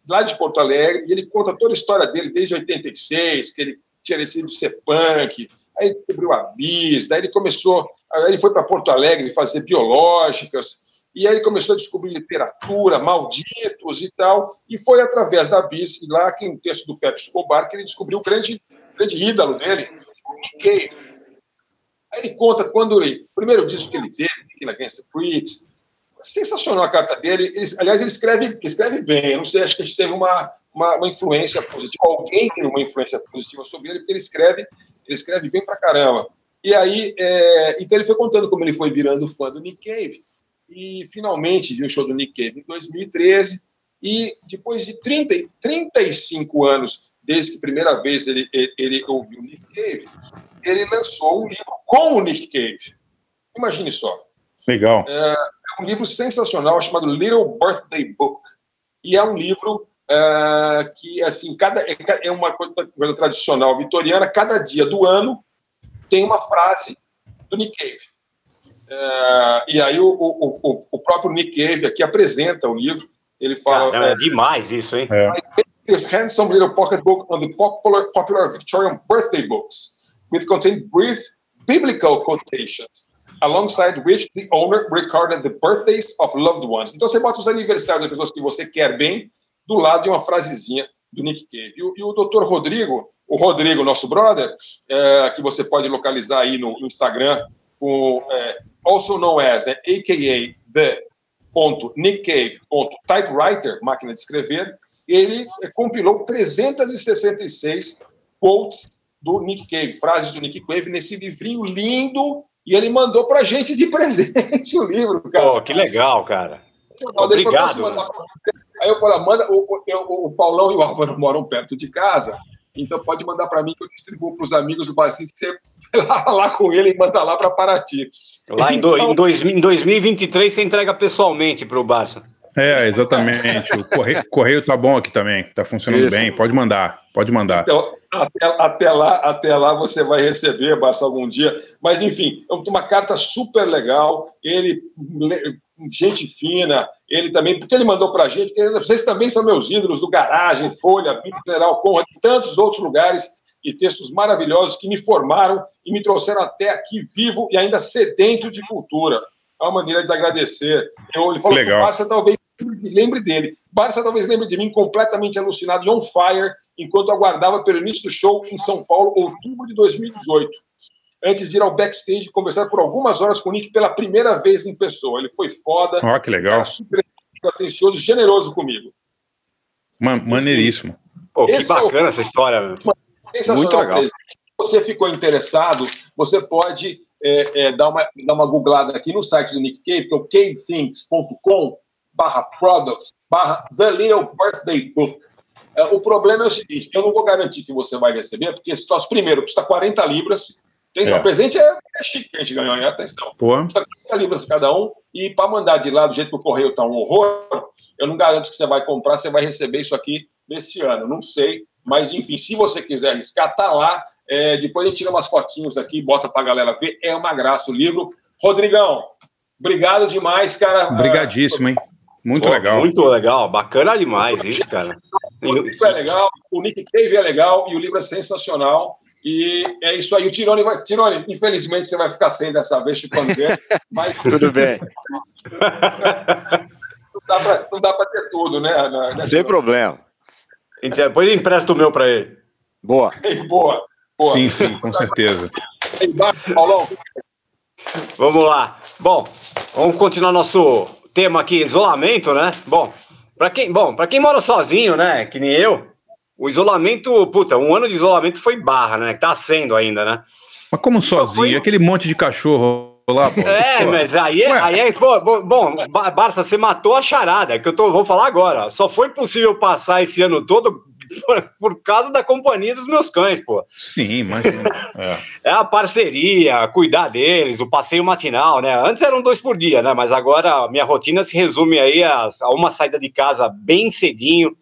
lá de Porto Alegre, e ele conta toda a história dele desde 86, que ele tinha decidido ser punk, aí ele descobriu a bis, daí ele começou, aí ele foi para Porto Alegre fazer biológicas, e aí ele começou a descobrir literatura, malditos e tal, e foi através da bis, e lá que um texto do Pepe Escobar, que ele descobriu o grande, grande ídolo dele, Cave. Aí ele conta quando ele, primeiro disco que ele teve, Kicking Against the Pricks, sensacional a carta dele. Ele, aliás, ele escreve, escreve bem. Eu não sei, acho que a gente teve uma, uma, uma, influência positiva. Alguém tem uma influência positiva sobre ele, porque ele escreve, ele escreve bem pra caramba. E aí, é, então ele foi contando como ele foi virando fã do Nick Cave. E finalmente viu o show do Nick Cave em 2013. E depois de 30, 35 anos, desde que a primeira vez ele, ele, ele ouviu o Nick Cave, ele lançou um livro com o Nick Cave. Imagine só. Legal. É, um livro sensacional chamado Little Birthday Book. E é um livro uh, que, assim, cada, é, é uma coisa, coisa, tradicional vitoriana. Cada dia do ano tem uma frase do Nick Cave. Uh, e aí o, o, o, o, próprio Nick Cave aqui apresenta o livro. Ele fala... Caramba, é, é demais isso, hein? É. This handsome little pocketbook on the popular, popular Victorian birthday books, with contain brief biblical quotations alongside which the owner recorded the birthdays of loved ones. Então você bota os aniversários das pessoas que você quer bem do lado de uma frasezinha do Nick Cave. E o, e o doutor Rodrigo, o Rodrigo, nosso brother, é, que você pode localizar aí no, no Instagram, com, é, also known as, né, a.k.a. the.nickcave.typewriter, máquina de escrever, ele compilou 366 quotes do Nick Cave, frases do Nick Cave, nesse livrinho lindo e ele mandou para a gente de presente o livro, cara. Pô, que legal, cara. Obrigado. Aí eu falei, manda, o, o, o Paulão e o Álvaro moram perto de casa, então pode mandar para mim que eu distribuo para os amigos do Bacis, você lá, lá com ele e manda lá para Paraty. Lá em, do, então, em, dois, em 2023 você entrega pessoalmente para o Barça. É, exatamente. O correio, correio tá bom aqui também, tá funcionando Isso. bem. Pode mandar, pode mandar. Então, até, até, lá, até lá você vai receber, Barça, algum dia. Mas, enfim, é uma carta super legal. Ele, gente fina, ele também, porque ele mandou pra gente, vocês também são meus ídolos do Garagem, Folha, Pinto General Conrad, e tantos outros lugares e textos maravilhosos que me formaram e me trouxeram até aqui vivo e ainda sedento de cultura. É uma maneira de agradecer. Eu, ele falou Legal. que o Barça talvez lembre dele. Barça talvez lembre de mim completamente alucinado e on fire enquanto aguardava pelo início do show em São Paulo, outubro de 2018. Antes de ir ao backstage conversar por algumas horas com o Nick pela primeira vez em pessoa. Ele foi foda. Ó, oh, que legal. super atencioso, generoso comigo. Man maneiríssimo. Pô, que Esse bacana é o... essa história. Muito legal. Se você ficou interessado, você pode é, é, dar, uma, dar uma googlada aqui no site do Nick Cave, que é o cavethinks.com barra products, barra The Little Birthday Book. É, o problema é o seguinte, eu não vou garantir que você vai receber, porque esse troço, primeiro, custa 40 libras, atenção, é. o presente é, é chique que a gente ganhou, hein? atenção. Pô. Custa 40 libras cada um, e para mandar de lá, do jeito que o correio está um horror, eu não garanto que você vai comprar, você vai receber isso aqui nesse ano, não sei, mas enfim, se você quiser arriscar, tá lá, é, depois a gente tira umas fotinhos aqui, bota para a galera ver, é uma graça o livro. Rodrigão, obrigado demais, cara. Obrigadíssimo, hein? Muito Pô, legal. Muito legal, bacana demais isso, cara. O livro é legal, o Nick Cave é legal e o livro é sensacional. E é isso aí. O Tirone vai. Tirone, infelizmente você vai ficar sem dessa vez chupando dele, mas. Tudo bem. não dá para ter tudo, né? né Sem problema. Então, depois empresta o meu para ele. Boa. boa. Boa. Sim, sim, com certeza. Vamos lá. Bom, vamos continuar nosso tema aqui, isolamento, né? Bom, para quem, bom, para quem mora sozinho, né, que nem eu, o isolamento, puta, um ano de isolamento foi barra, né? Que tá sendo ainda, né? Mas como sozinho? Foi... Aquele monte de cachorro lá, pô. É, pô. mas aí, é, aí é. Bom, bom, Barça, você matou a charada, que eu tô, vou falar agora. Só foi possível passar esse ano todo por, por causa da companhia dos meus cães, pô. Sim, imagina. É. é a parceria, cuidar deles, o passeio matinal, né? Antes eram dois por dia, né? Mas agora a minha rotina se resume aí a, a uma saída de casa bem cedinho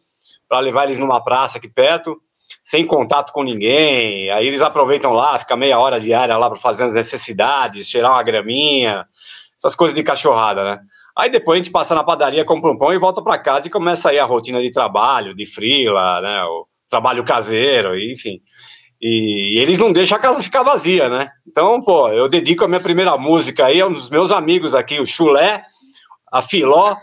para levar eles numa praça aqui perto sem contato com ninguém. Aí eles aproveitam lá, fica meia hora diária lá para fazer as necessidades, tirar uma graminha, essas coisas de cachorrada, né? Aí depois a gente passa na padaria, compra um pão e volta para casa e começa aí a rotina de trabalho, de frila, né? O trabalho caseiro, enfim. E, e eles não deixam a casa ficar vazia, né? Então, pô, eu dedico a minha primeira música aí aos meus amigos aqui, o Chulé, a Filó,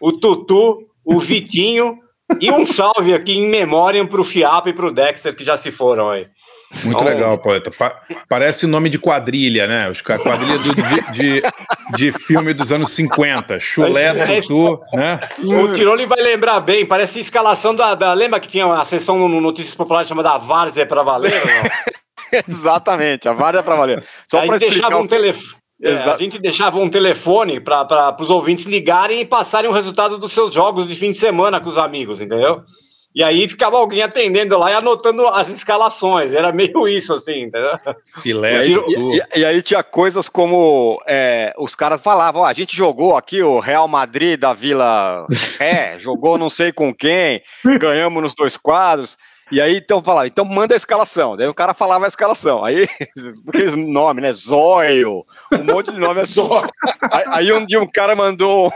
o Tutu, o Vitinho e um salve aqui em memória para o Fiap e para o Dexter que já se foram aí. Muito então, legal, poeta. Pa parece o nome de quadrilha, né? Os quadrilha do, de, de, de, filme dos anos 50. Chulé, é, Tutu, né? O Tiroli vai lembrar bem, parece a escalação da, da. Lembra que tinha uma sessão no Notícias Populares chamada Várzea para Valer? Exatamente, a Várzea para Valer. Só para deixava um telefone. É, a gente deixava um telefone para os ouvintes ligarem e passarem o resultado dos seus jogos de fim de semana com os amigos, entendeu? E aí ficava alguém atendendo lá e anotando as escalações. Era meio isso, assim, entendeu? Filé. E, e, e, e aí tinha coisas como é, os caras falavam: oh, a gente jogou aqui o Real Madrid da Vila É, jogou não sei com quem, ganhamos nos dois quadros. E aí, então, falava, então manda a escalação. Daí o cara falava a escalação. Aí, aqueles nomes, né? Zóio, um monte de nome. Zóio. Aí, aí um dia um cara mandou.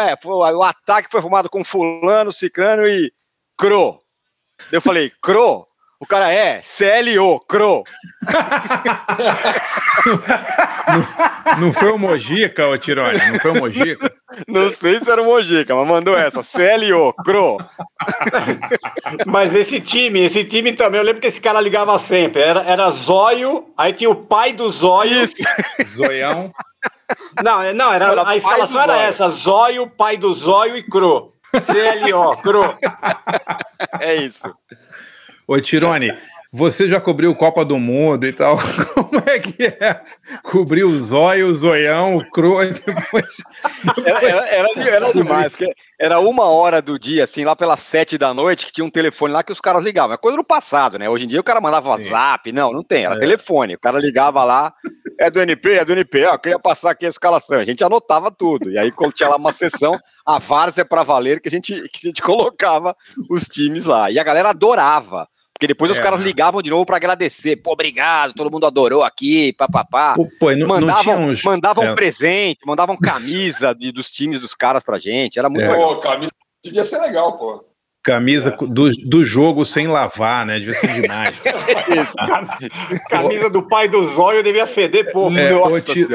É, foi, o ataque foi formado com Fulano, Cicrano e Cro. Eu falei, Cro? O cara é CLO, Cro. não, não, foi o Mojica, ô Tirone? Não foi o Mojica? Não sei se era o Mojica, mas mandou essa, CLO, Cro. Mas esse time, esse time também, eu lembro que esse cara ligava sempre. Era, era Zóio, aí tinha o pai do Zóio. Isso. Zoião. Não, é, não era, era a escalação era essa: Zóio, pai do Zóio e Cro. CLO, Cro. É isso. Ô, Tirone, você já cobriu Copa do Mundo e tal. Como é que é? Cobriu o zóio, o zoião, o cru. Depois. Era, era, era, era demais, porque era uma hora do dia, assim, lá pelas sete da noite, que tinha um telefone lá que os caras ligavam. É coisa do passado, né? Hoje em dia o cara mandava WhatsApp. Não, não tem, era é. telefone. O cara ligava lá, é do NP, é do NP, ó, queria passar aqui a escalação. A gente anotava tudo. E aí, quando tinha lá uma sessão, a Várzea para valer, que a, gente, que a gente colocava os times lá. E a galera adorava. Porque depois é. os caras ligavam de novo para agradecer. Pô, obrigado, todo mundo adorou aqui, papapá. Pô, não, mandavam não uns... mandavam é. presente, mandavam camisa de, dos times dos caras pra gente. Era muito é. legal. Pô, camisa devia ser legal, pô. Camisa é. do, do jogo sem lavar, né? Devia ser demais. Camisa do pai do Zóio devia feder, pô. É,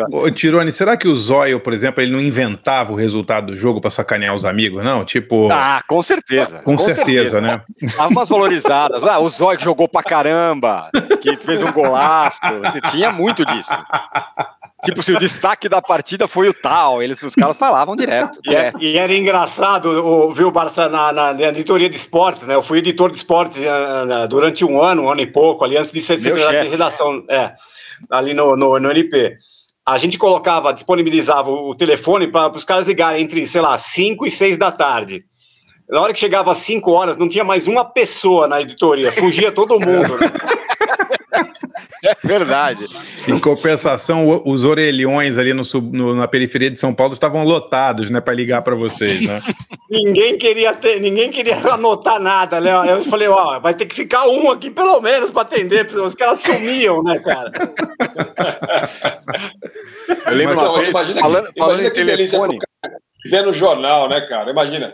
ô, Tirone, será que o Zóio, por exemplo, ele não inventava o resultado do jogo para sacanear os amigos, não? Tipo. Ah, com certeza. Com, com certeza, certeza, né? Tava umas valorizadas. Ah, o Zóio que jogou pra caramba, que fez um golaço. Tinha muito disso. Tipo, se o destaque da partida foi o tal, eles, os caras falavam direto. E, é, e era engraçado o, ver o Barça na, na, na, editoria de esportes, né? Eu fui editor de esportes uh, durante um ano, um ano e pouco, ali antes de ser secretário de redação, é, ali no, no, no NP. A gente colocava, disponibilizava o telefone para os caras ligarem entre, sei lá, 5 e 6 da tarde. Na hora que chegava às 5 horas, não tinha mais uma pessoa na editoria, fugia todo mundo. Né? É verdade. Em compensação, os orelhões ali no, no, na periferia de São Paulo estavam lotados, né, para ligar para vocês, né? ninguém queria ter, ninguém queria anotar nada, né? Eu falei, ó, vai ter que ficar um aqui pelo menos para atender, porque os caras sumiam, né, cara? Eu lembro uma vez, imagina falando, que, falando imagina que delícia ver no jornal, né, cara? Imagina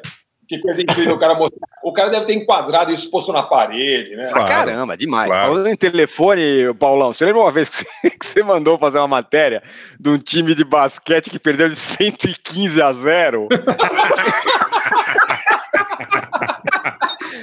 Que coisa incrível o cara mostrar. O cara deve ter enquadrado isso posto na parede, né? Claro, caramba, demais. Claro. Falando em telefone, Paulão, você lembra uma vez que você, que você, mandou fazer uma matéria de um time de basquete que perdeu de 115 a 0?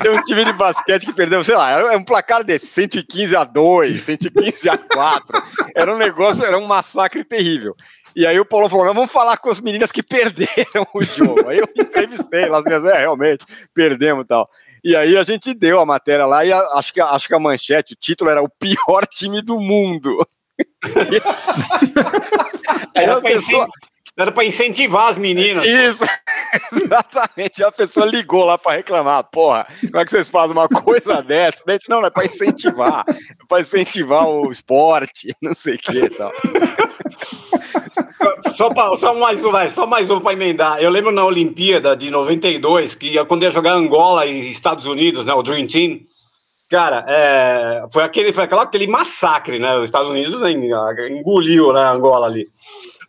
Tem um time de basquete que perdeu, sei lá, era um placar desse, 115 a 2, 115 a 4. Era um negócio, era um massacre terrível. E aí o Paulo falou: vamos falar com as meninas que perderam o jogo. Aí eu entrevistei lá, as meninas, é, realmente, perdemos e tal. E aí a gente deu a matéria lá e a, acho, que, acho que a manchete, o título era o pior time do mundo. aí a pessoa, era para incentivar as meninas. Isso, exatamente. A pessoa ligou lá para reclamar. Porra, como é que vocês fazem uma coisa dessa? Gente, não, não é para incentivar. É para incentivar o esporte, não sei o que e tal. Só, só, só, mais um, vai, só mais um para emendar. Eu lembro na Olimpíada de 92, que quando ia jogar Angola e Estados Unidos, né, o Dream Team, cara, é, foi, aquele, foi aquela, aquele massacre, né? Os Estados Unidos engoliu né, Angola ali.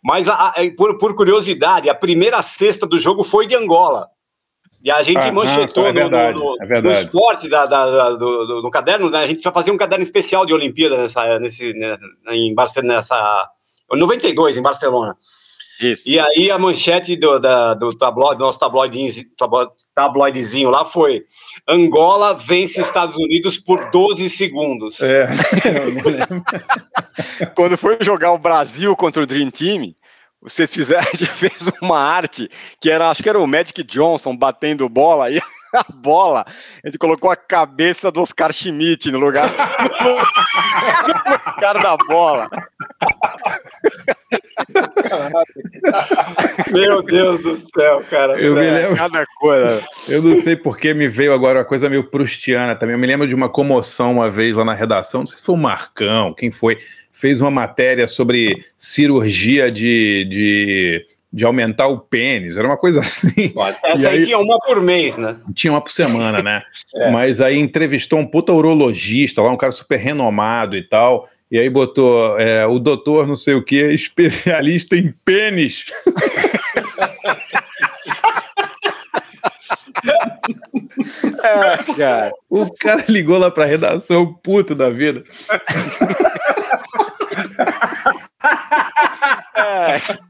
Mas, a, a, por, por, curiosidade, a primeira cesta do jogo foi de Angola. E a gente ah, manchetou ah, é verdade, no, no, é no, esporte da, da, da do, do, caderno, né? a gente só fazia um caderno especial de Olimpíada nessa, nesse, né, em Barcelona, nessa 92, em Barcelona. Isso. E aí a manchete do, da, do tabloide, nosso tabloidezinho, tabloidezinho lá foi Angola vence Estados Unidos por 12 segundos. É. Quando foi jogar o Brasil contra o Dream Team, vocês fizeram, a gente fez uma arte que era, acho que era o Magic Johnson batendo bola e a bola, a gente colocou a cabeça do Oscar Schmidt no lugar, no lugar da bola. Meu Deus do céu, cara. Eu me lembro. Cada coisa. Eu não sei porque me veio agora uma coisa meio prustiana também. Eu me lembro de uma comoção uma vez lá na redação, não sei se foi o Marcão, quem foi, fez uma matéria sobre cirurgia de, de de aumentar o pênis, era uma coisa assim. Essa aí, aí, tinha uma por mês, né? Tinha uma por semana, né? é. Mas aí entrevistou um puta urologista lá, um cara super renomado e tal, e aí botou é, o doutor não sei o que, especialista em pênis. é, cara. O cara ligou lá pra redação, puto da vida.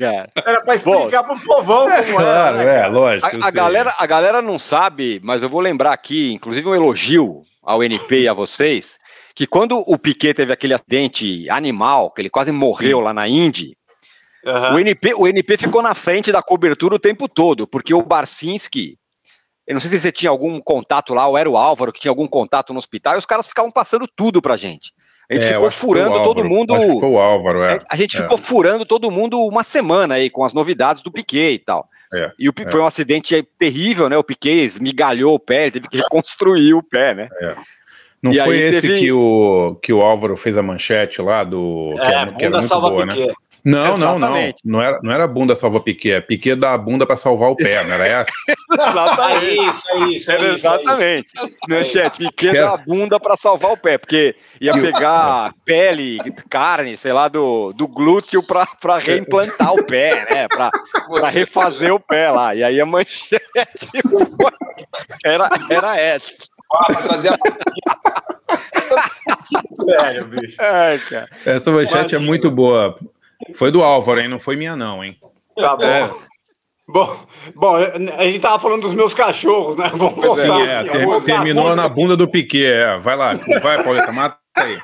é. Era para explicar para o povão é, como claro, era. Né, é, lógico. A, a galera, a galera não sabe, mas eu vou lembrar aqui, inclusive um elogio ao NP e a vocês, que quando o Piquet teve aquele acidente animal, que ele quase morreu lá na Indy, uhum. o, NP, o NP ficou na frente da cobertura o tempo todo, porque o Barcinski, eu não sei se você tinha algum contato lá, ou era o Álvaro que tinha algum contato no hospital, e os caras ficavam passando tudo pra gente. A gente é, ficou furando todo mundo. Ficou o Álvaro, é. A gente é. ficou furando todo mundo uma semana aí com as novidades do Piquet e tal. É, e o, é. foi um acidente terrível, né? O Piquet esmigalhou o pé, teve que reconstruir o pé, né? É. Não e foi esse teve... que, o, que o Álvaro fez a manchete lá do. É, que, é, que era muito boa, Piquet. né? Não, não, não. Não era, não era bunda salva Piquet, é Piquet da bunda para salvar o pé, não era essa? exatamente. É isso, é isso, é exatamente. Manchete, Piquet da bunda para salvar o pé, porque ia pegar pele, carne, sei lá, do, do glúteo para reimplantar o pé, né? Para refazer o pé lá. E aí a manchete era, era essa. Ah, trazer a Sério, bicho. Essa manchete é muito boa. Foi do Álvaro, hein? Não foi minha, não, hein? Tá bom. É. Bom, bom, a gente tava falando dos meus cachorros, né? Vamos voltar. É, assim, ter, terminou na bunda do Piquet, é. Vai lá, vai, Pauleta, mata aí.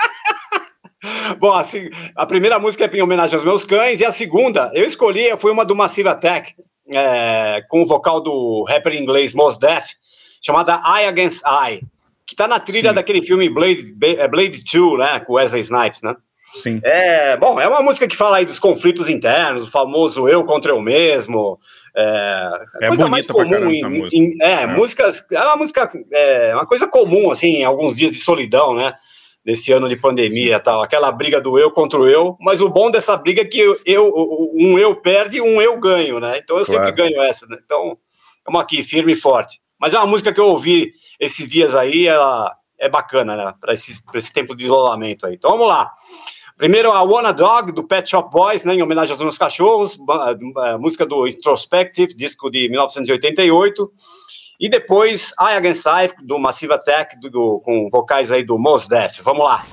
Bom, assim, a primeira música é em homenagem aos meus cães, e a segunda, eu escolhi, foi uma do Massive Attack, é, com o vocal do rapper inglês Mos Def, chamada Eye Against Eye, que tá na trilha Sim. daquele filme Blade, Blade 2, né, com Wesley Snipes, né? Sim. É, bom, é uma música que fala aí dos conflitos internos, o famoso eu contra eu mesmo. É, é coisa mais comum em, música. Em, é, é, músicas. É uma música, é uma coisa comum, assim, em alguns dias de solidão, né? Nesse ano de pandemia tal, aquela briga do eu contra o eu, mas o bom dessa briga é que eu, um eu perde e um eu ganho, né? Então eu claro. sempre ganho essa, né? Então, estamos aqui, firme e forte. Mas é uma música que eu ouvi esses dias aí, ela é bacana, né? Para esse, esse tempo de isolamento aí. Então vamos lá. Primeiro a Wanna Dog, do Pet Shop Boys, né, em homenagem aos meus cachorros, música do Introspective, disco de 1988. E depois I Against I, do Massive Attack, do, do, com vocais aí do Mos Def. Vamos lá.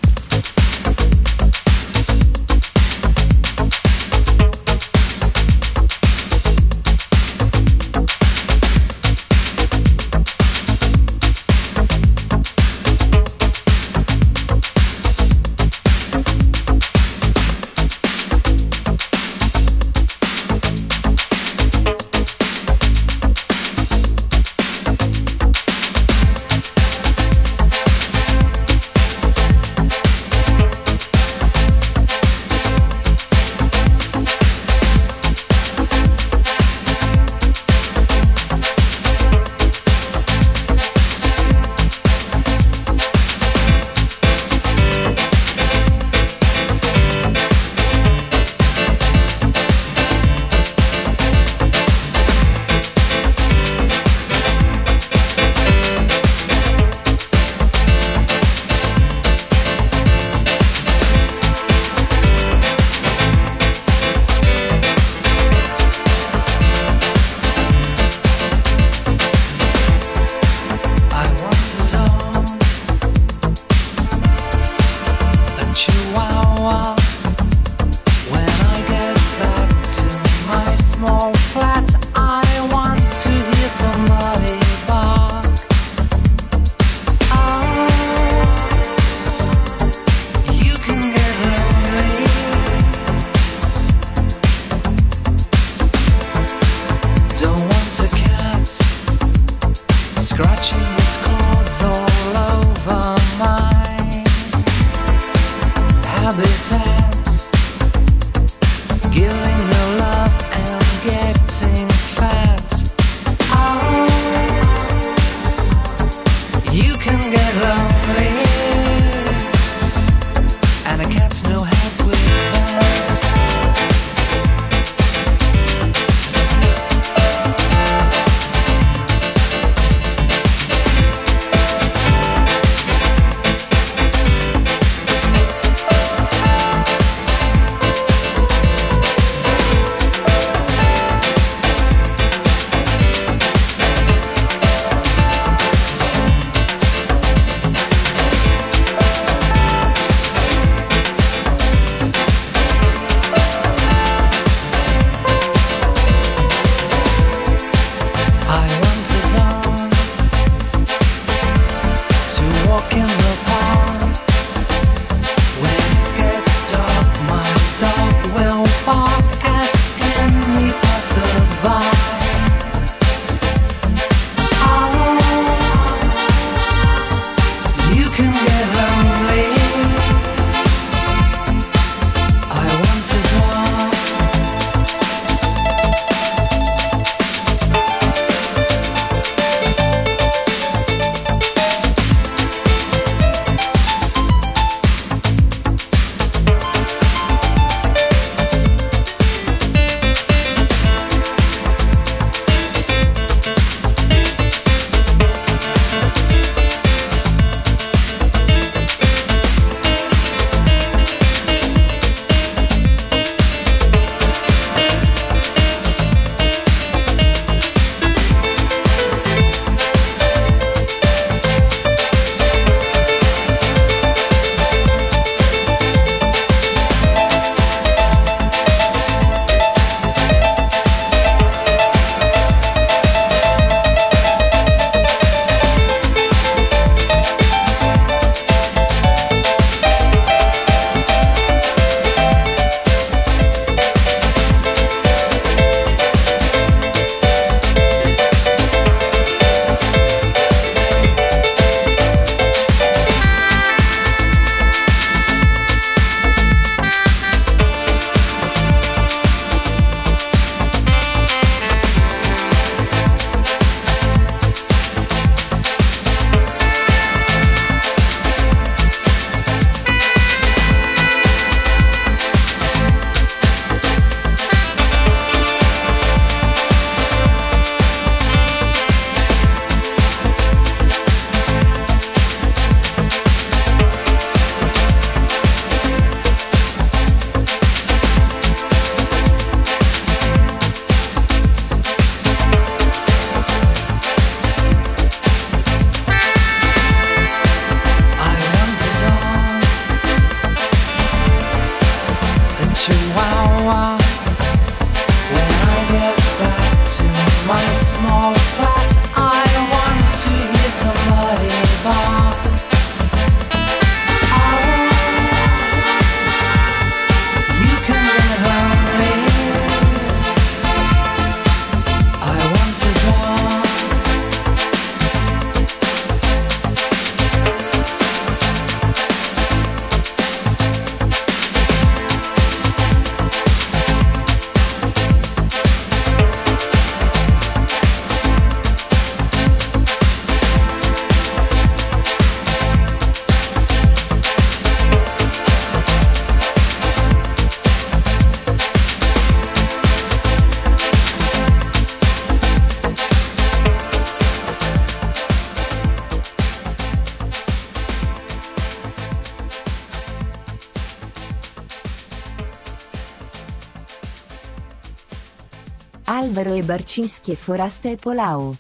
Alvaro e Barcinski e Forasta e Polao.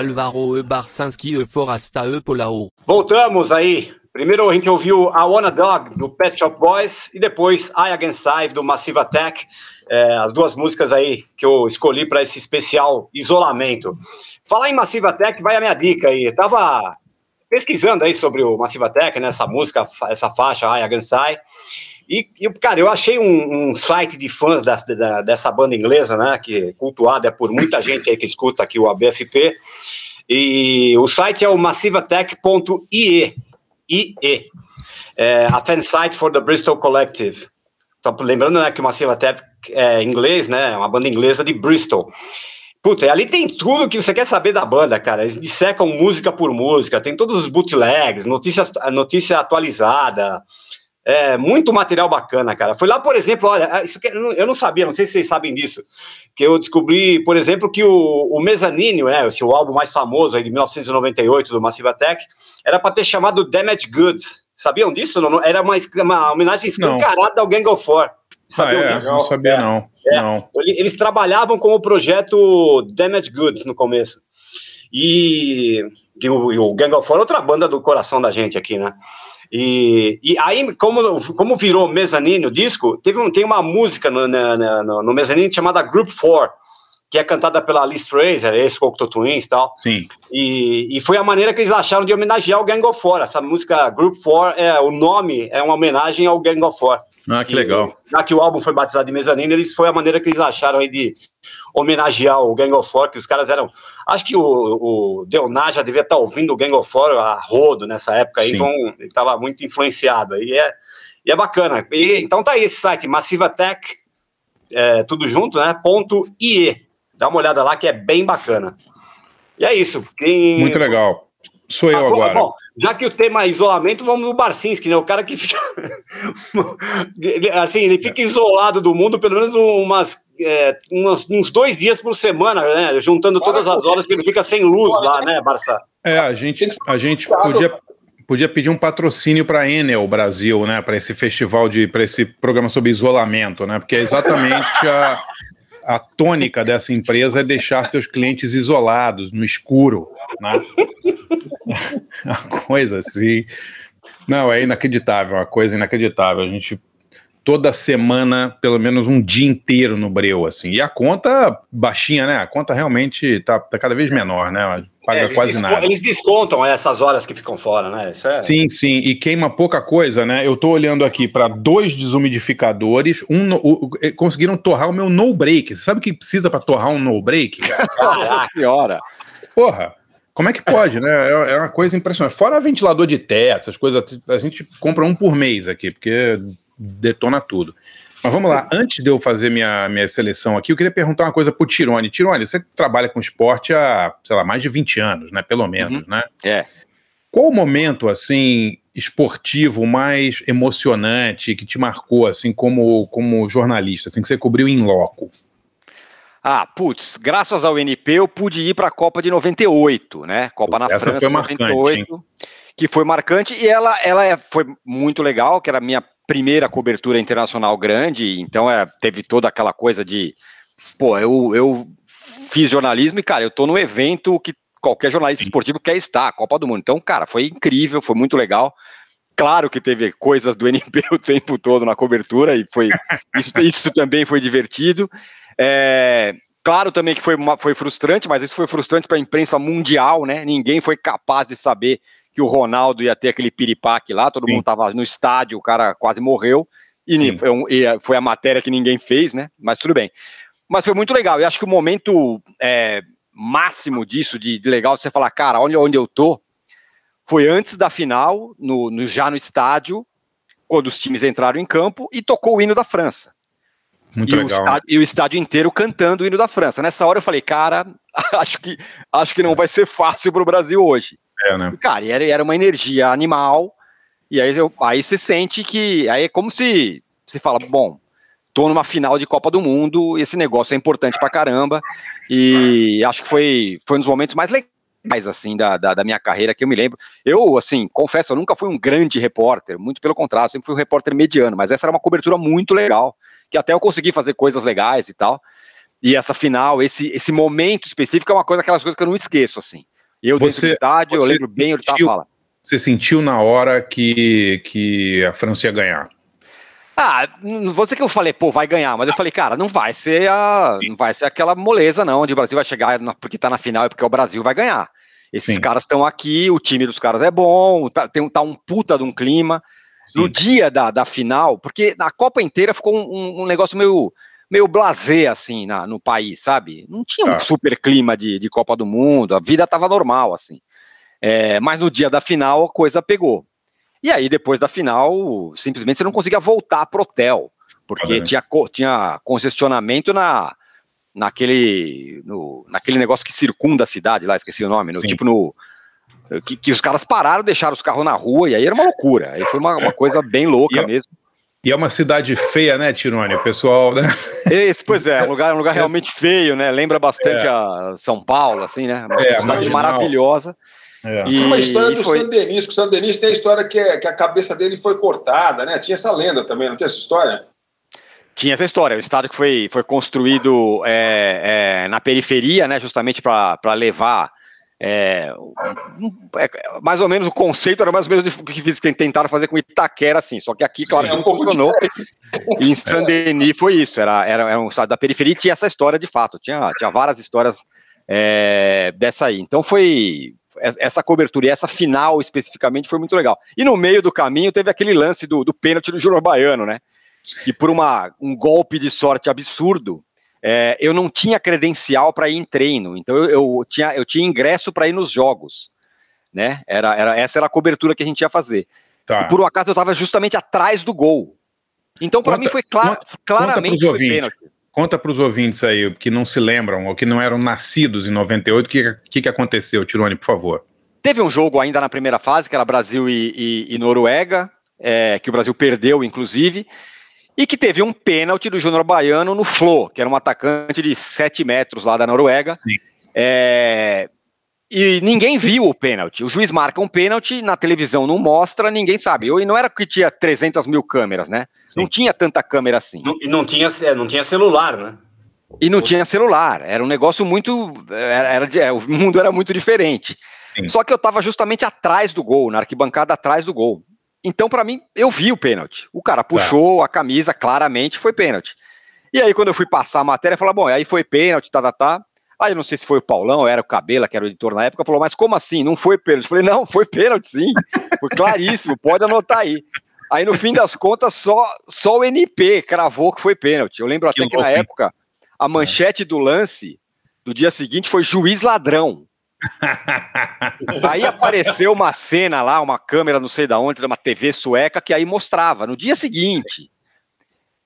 Alvaro e Barsanski e Forasta e Polao. Voltamos aí. Primeiro a gente ouviu a Wanna Dog do Pet Shop Boys e depois I Against I do Massive Attack. É, as duas músicas aí que eu escolhi para esse especial isolamento. Falar em Massive Attack, vai a minha dica aí. Eu tava pesquisando aí sobre o Massive Attack, né, essa música, essa faixa I Against I. E, e, cara, eu achei um, um site de fãs da, da, dessa banda inglesa, né, que é cultuada por muita gente aí que escuta aqui o ABFP, e o site é o massiveattack.ie, IE, é, a fan site for the Bristol Collective. Então, lembrando né, que o Massive Attack é inglês, né, é uma banda inglesa de Bristol. Puta, ali tem tudo que você quer saber da banda, cara. Eles dissecam música por música, tem todos os bootlegs, notícias, notícia atualizada, é, muito material bacana, cara. Foi lá, por exemplo, olha, ah, isso eu não sabia, não sei se vocês sabem disso, que eu descobri, por exemplo, que o, o Mezzanine, né, esse o álbum mais famoso aí de 1998 do Massive Attack, era para ter chamado Damage Goods. Sabiam disso? Não, era uma, uma homenagem escancarada ao Gang of Four. Sabiam ah, é, disso? Não sabia, é, não. É. não. Eles trabalhavam com o projeto Damage Goods no começo. E, e o, e o Gang of Four é outra banda do coração da gente aqui, né? E, e aí, como, como virou mezanine o disco, teve um, tem uma música no, no, no mezanine chamada Group 4, que é cantada pela Alice Fraser, esse Cocteau Twins e tal. Sim. E, e foi a maneira que eles acharam de homenagear o Gang of Four. Essa música Group 4, é, o nome é uma homenagem ao Gang of Four. Ah, que legal. Já que o álbum foi batizado de mezanino, eles foi a maneira que eles acharam aí de homenagear o Gang of Four, que os caras eram. Acho que o, o já devia estar ouvindo o Gang of Four a rodo nessa época aí, então ele estava muito influenciado. E é, e é bacana. E, então tá aí esse site, Massive Attack, é, tudo junto, né? Ponto IE. Dá uma olhada lá que é bem bacana. E é isso. Quem... Muito legal. Sou eu agora. Bom, já que o tema é isolamento, vamos no Barcinski, né? O cara que fica. assim, ele fica isolado do mundo pelo menos umas, é, umas, uns dois dias por semana, né? Juntando todas as horas que ele fica sem luz lá, né, Barça? É, a gente, a gente podia, podia pedir um patrocínio para a Enel Brasil, né? Para esse festival de. para esse programa sobre isolamento, né? Porque é exatamente a a tônica dessa empresa é deixar seus clientes isolados, no escuro, né? uma coisa assim. Não, é inacreditável, uma coisa inacreditável. A gente toda semana, pelo menos um dia inteiro no Breu, assim. E a conta baixinha, né? A conta realmente tá, tá cada vez menor, né? Paga é, quase nada. Eles descontam essas horas que ficam fora, né? É... Sim, sim. E queima pouca coisa, né? Eu tô olhando aqui para dois desumidificadores. Um no, o, conseguiram torrar o meu no break. Você sabe o que precisa para torrar um no break? Caraca, que hora. Porra. Como é que pode, né? É, é uma coisa impressionante. Fora ventilador de teto, essas coisas, a gente compra um por mês aqui, porque detona tudo. Mas vamos lá, antes de eu fazer minha, minha seleção aqui, eu queria perguntar uma coisa pro Tirone. Tirone, você trabalha com esporte há, sei lá, mais de 20 anos, né? Pelo menos, uhum. né? É. Qual o momento, assim, esportivo mais emocionante que te marcou, assim, como, como jornalista, assim, que você cobriu em loco? Ah, putz, graças ao NP eu pude ir para a Copa de 98, né? Copa na Essa França, foi marcante, 98, hein? que foi marcante e ela, ela é, foi muito legal, que era a minha primeira cobertura internacional grande, então é, teve toda aquela coisa de, pô, eu, eu fiz jornalismo e, cara, eu tô no evento que qualquer jornalista esportivo quer estar, a Copa do Mundo. Então, cara, foi incrível, foi muito legal. Claro que teve coisas do NP o tempo todo na cobertura e foi isso, isso também foi divertido. É, claro também que foi, uma, foi frustrante, mas isso foi frustrante para a imprensa mundial, né? Ninguém foi capaz de saber que o Ronaldo ia ter aquele piripaque lá, todo Sim. mundo estava no estádio, o cara quase morreu, e foi, um, e foi, a matéria que ninguém fez, né? Mas tudo bem. Mas foi muito legal, e acho que o momento é, máximo disso, de, de, legal, você falar, cara, olha onde eu tô, foi antes da final, no, no, já no estádio, quando os times entraram em campo, e tocou o hino da França. Muito e, legal. O estádio, e o estádio inteiro cantando o hino da França. Nessa hora eu falei, cara, acho que, acho que não vai ser fácil para o Brasil hoje. É, né? Cara, e era, era uma energia animal, e aí, eu, aí você sente que. Aí é como se você fala, bom, tô numa final de Copa do Mundo, esse negócio é importante pra caramba, e acho que foi, foi um dos momentos mais legais, assim, da, da, da, minha carreira, que eu me lembro. Eu, assim, confesso, eu nunca fui um grande repórter, muito pelo contrário, sempre fui um repórter mediano, mas essa era uma cobertura muito legal, que até eu consegui fazer coisas legais e tal. E essa final, esse, esse momento específico é uma coisa, aquelas coisas que eu não esqueço, assim. Eu você, dentro do estádio, eu lembro bem onde estava falando. Você sentiu na hora que, que a França ia ganhar? Ah, não vou dizer que eu falei, pô, vai ganhar, mas eu falei, cara, não vai ser a, não vai ser aquela moleza, não, onde o Brasil vai chegar porque tá na final e porque o Brasil vai ganhar. Esses Sim. caras estão aqui, o time dos caras é bom, tá, tem, tá um puta de um clima. Sim. No dia da, da final, porque na Copa inteira ficou um, um negócio meio, meio blasé, assim, na, no país, sabe? Não tinha um ah. super clima de, de Copa do Mundo, a vida tava normal, assim. É, mas no dia da final a coisa pegou. E aí, depois da final, simplesmente você não conseguia voltar pro hotel, porque ah, tinha, tinha congestionamento na, naquele, no, naquele negócio que circunda a cidade lá, esqueci o nome, no, tipo no. Que, que, os caras pararam, deixaram os carros na rua, e aí era uma loucura. Aí foi uma, uma coisa bem louca mesmo. E é uma cidade feia, né, Tirone? O pessoal, né? Esse, pois é, um lugar, um lugar realmente feio, né? Lembra bastante é. a São Paulo, assim, né? Uma é, cidade maravilhosa. É. E, Tinha uma história do foi... San Denis, que o San Denis tem a história que, é, que a cabeça dele foi cortada, né? Tinha essa lenda também, não tem essa história? Tinha essa história, o estádio que foi, foi construído é, é, na periferia, né, justamente para levar é, é, mais ou menos o conceito era mais ou menos o que, tentaram fazer com Itaquera, assim, só que aqui, claro, Sim, não um funcionou. E em Saint-Denis foi isso, era, era, era um estádio da periferia e tinha essa história de fato, tinha, tinha várias histórias é, dessa aí. Então foi essa cobertura e essa final especificamente foi muito legal. E no meio do caminho teve aquele lance do, do pênalti do Júnior Baiano, né? que por uma, um golpe de sorte absurdo, é, eu não tinha credencial para ir em treino, então eu, eu, tinha, eu tinha ingresso para ir nos jogos, né? Era, era, essa era a cobertura que a gente ia fazer. Tá. Por um acaso eu estava justamente atrás do gol. Então, para mim, foi clara, conta, claramente conta pênalti. Conta para os ouvintes aí que não se lembram ou que não eram nascidos em 98, o que, que, que aconteceu, Tirone, por favor? Teve um jogo ainda na primeira fase, que era Brasil e, e, e Noruega, é, que o Brasil perdeu, inclusive, e que teve um pênalti do Júnior Baiano no Flo, que era um atacante de 7 metros lá da Noruega. É, e ninguém viu o pênalti. O juiz marca um pênalti, na televisão não mostra, ninguém sabe. E não era que tinha 300 mil câmeras, né? Sim. Não tinha tanta câmera assim. E não tinha, é, não tinha celular, né? E não tinha celular. Era um negócio muito. Era, era é, o mundo era muito diferente. Sim. Só que eu estava justamente atrás do gol, na arquibancada atrás do gol. Então, para mim, eu vi o pênalti. O cara puxou tá. a camisa, claramente foi pênalti. E aí, quando eu fui passar a matéria, falou: bom, aí foi pênalti, tá, tá, tá. Aí eu não sei se foi o Paulão, era o Cabela, que era o editor na época, falou: mas como assim? Não foi pênalti? Eu falei: não, foi pênalti sim. Foi claríssimo, pode anotar aí. Aí, no fim das contas, só, só o NP cravou que foi pênalti. Eu lembro até que, que na época, a manchete do lance do dia seguinte foi juiz ladrão. aí apareceu uma cena lá, uma câmera, não sei da onde, de uma TV sueca, que aí mostrava no dia seguinte.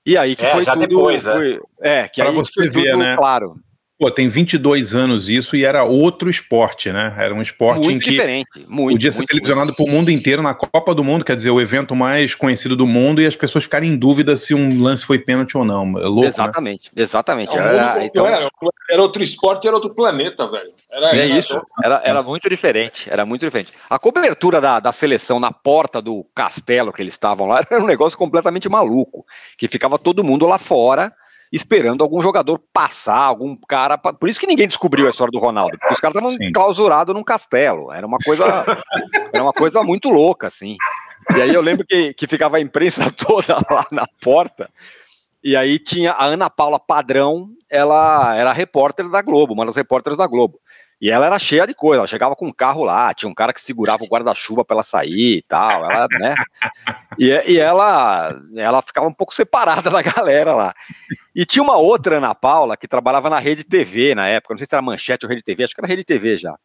E aí que é, foi tudo. Depois, é. foi, é. que pra aí você ver, tudo, né? claro. Pô, tem 22 anos isso e era outro esporte, né? Era um esporte muito em que diferente, muito, podia ser televisionado para o mundo inteiro na Copa do Mundo, quer dizer, o evento mais conhecido do mundo e as pessoas ficarem em dúvida se um lance foi pênalti ou não. É louco, exatamente, né? exatamente. Era, então... era, era, outro esporte, era outro planeta, velho. Era, Sim, era isso. Era, era muito diferente, era muito diferente. A cobertura da, da seleção na porta do castelo que eles estavam lá era um negócio completamente maluco, que ficava todo mundo lá fora esperando algum jogador passar, algum cara. Por isso que ninguém descobriu a história do Ronaldo, porque os caras estavam clausurados num castelo. Era uma coisa, era uma coisa muito louca, assim. E aí eu lembro que, que ficava a imprensa toda lá na porta. E aí tinha a Ana Paula Padrão, ela era repórter da Globo, uma das repórteres da Globo. E ela era cheia de coisa, ela chegava com um carro lá, tinha um cara que segurava o guarda-chuva para ela sair e tal, ela, né? E, e, ela, ela ficava um pouco separada da galera lá. E tinha uma outra Ana Paula que trabalhava na Rede TV na época, não sei se era Manchete ou Rede TV, acho que era Rede TV já.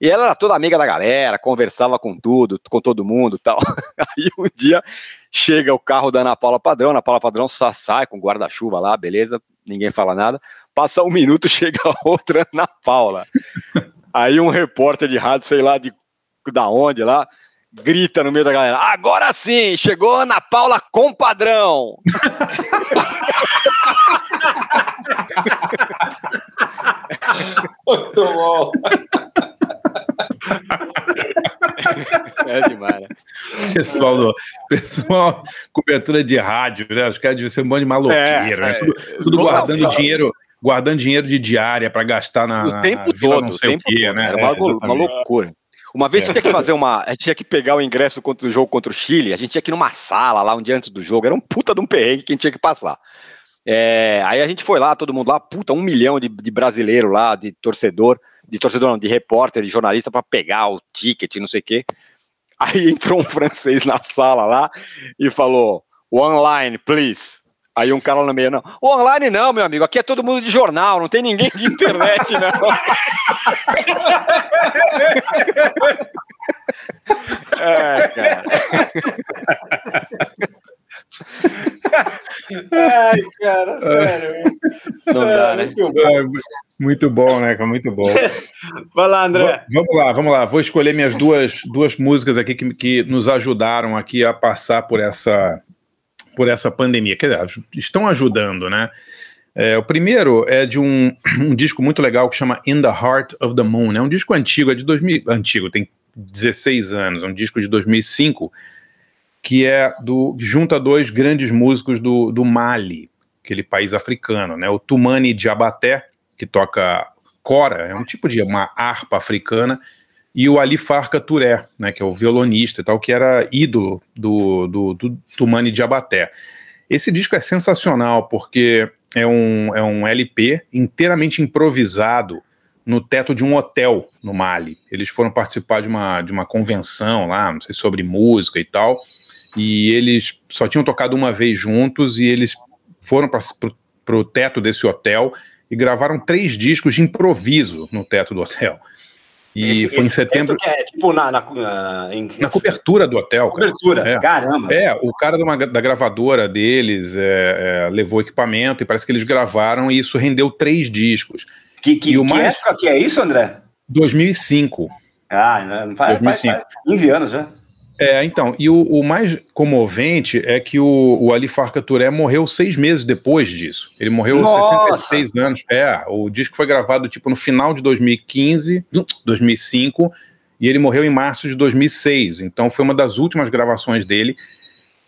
E ela era toda amiga da galera, conversava com tudo, com todo mundo tal. Aí um dia chega o carro da Ana Paula Padrão, Ana Paula Padrão sai com guarda-chuva lá, beleza, ninguém fala nada. Passa um minuto, chega outra Ana Paula. Aí um repórter de rádio, sei lá de da onde lá, grita no meio da galera: Agora sim, chegou Ana Paula com padrão. Muito bom. É demais, né? Pessoal, do, pessoal, cobertura de rádio, né? Os caras deviam ser um monte de maloqueiro, é, né? Tudo, tudo guardando dinheiro guardando dinheiro de diária para gastar na. O tempo na todo, não sei o, tempo o quê, todo. né? Era uma, é, uma loucura. Uma vez é. tinha que fazer uma. A gente tinha que pegar o ingresso contra o jogo contra o Chile, a gente tinha que ir numa sala lá um dia antes do jogo, era um puta de um perrengue que a gente tinha que passar. É, aí a gente foi lá, todo mundo lá, puta, um milhão de, de brasileiro lá, de torcedor, de torcedor não, de repórter, de jornalista para pegar o ticket, não sei o quê. Aí entrou um francês na sala lá e falou: Online, please. Aí um cara lá no meio, não. O online não, meu amigo. Aqui é todo mundo de jornal, não tem ninguém de internet, não. é, cara. Ai, cara, sério. Não dá, né? Muito bom, muito bom né? Muito bom. Vai lá, André. Vamos lá, vamos lá. Vou escolher minhas duas, duas músicas aqui que, que nos ajudaram aqui a passar por essa por essa pandemia. Dizer, estão ajudando, né? É, o primeiro é de um, um disco muito legal que chama In the Heart of the Moon. É um disco antigo, é de 2000, antigo, tem 16 anos, é um disco de 2005, que é do junta dois grandes músicos do, do Mali, aquele país africano, né? O Tumani Diabaté, que toca cora, é um tipo de uma harpa africana, e o Ali Farka Touré, né, que é o violonista e tal, que era ídolo do, do, do Tumani Diabaté. Esse disco é sensacional porque é um, é um LP inteiramente improvisado no teto de um hotel no Mali. Eles foram participar de uma, de uma convenção lá, não sei, sobre música e tal, e eles só tinham tocado uma vez juntos e eles foram para o teto desse hotel e gravaram três discos de improviso no teto do hotel. E esse, foi em setembro. é tipo na, na, na, em... na cobertura do hotel. Cara. Cobertura, é. caramba. É, o cara uma, da gravadora deles é, é, levou equipamento e parece que eles gravaram e isso rendeu três discos. Que, que, e o que mais... época que é isso, André? 2005. Ah, não faz, 2005. Faz, faz 15 anos já. É, então, e o, o, mais comovente é que o, o Ali Farka Touré morreu seis meses depois disso. Ele morreu Nossa. 66 anos. É, o disco foi gravado tipo no final de 2015, 2005, e ele morreu em março de 2006. Então foi uma das últimas gravações dele.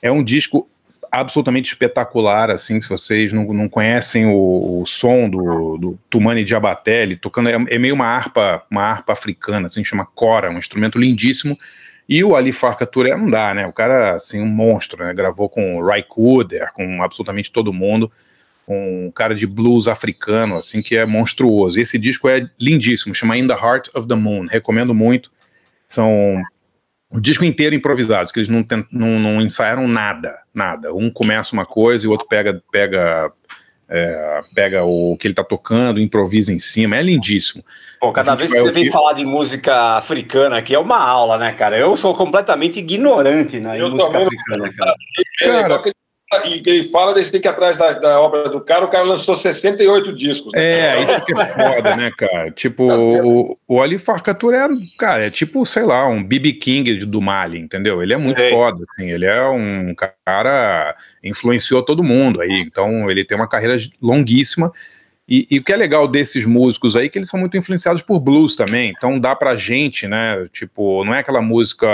É um disco absolutamente espetacular, assim, se vocês não, não conhecem o, o som do, do Tumani Diabaté, tocando, é, é meio uma harpa, uma harpa africana, assim, chama cora, um instrumento lindíssimo, e o Ali Farka Touré não dá, né? O cara, assim, um monstro, né? Gravou com Cooder, com absolutamente todo mundo. Um cara de blues africano, assim, que é monstruoso. E esse disco é lindíssimo, chama In the Heart of the Moon. Recomendo muito. São o disco inteiro improvisados, que eles não, tent, não, não ensaiaram nada, nada. Um começa uma coisa e o outro pega, pega é, pega o que ele tá tocando, improvisa em cima, é lindíssimo. Bom, cada vez que você vem falar de música africana aqui é uma aula, né, cara? Eu sou completamente ignorante na né, música africana, cara. cara e ele fala desse tem que atrás da, da, obra do cara, o cara lançou 68 discos. Né? É, isso que é foda, né, cara? Tipo, tá o, o Ali Farcatur é, cara, é tipo, sei lá, um BB King do Mali, entendeu? Ele é muito é. foda, assim, ele é um cara, influenciou todo mundo aí, então ele tem uma carreira longuíssima. E, e, o que é legal desses músicos aí, é que eles são muito influenciados por blues também, então dá pra gente, né, tipo, não é aquela música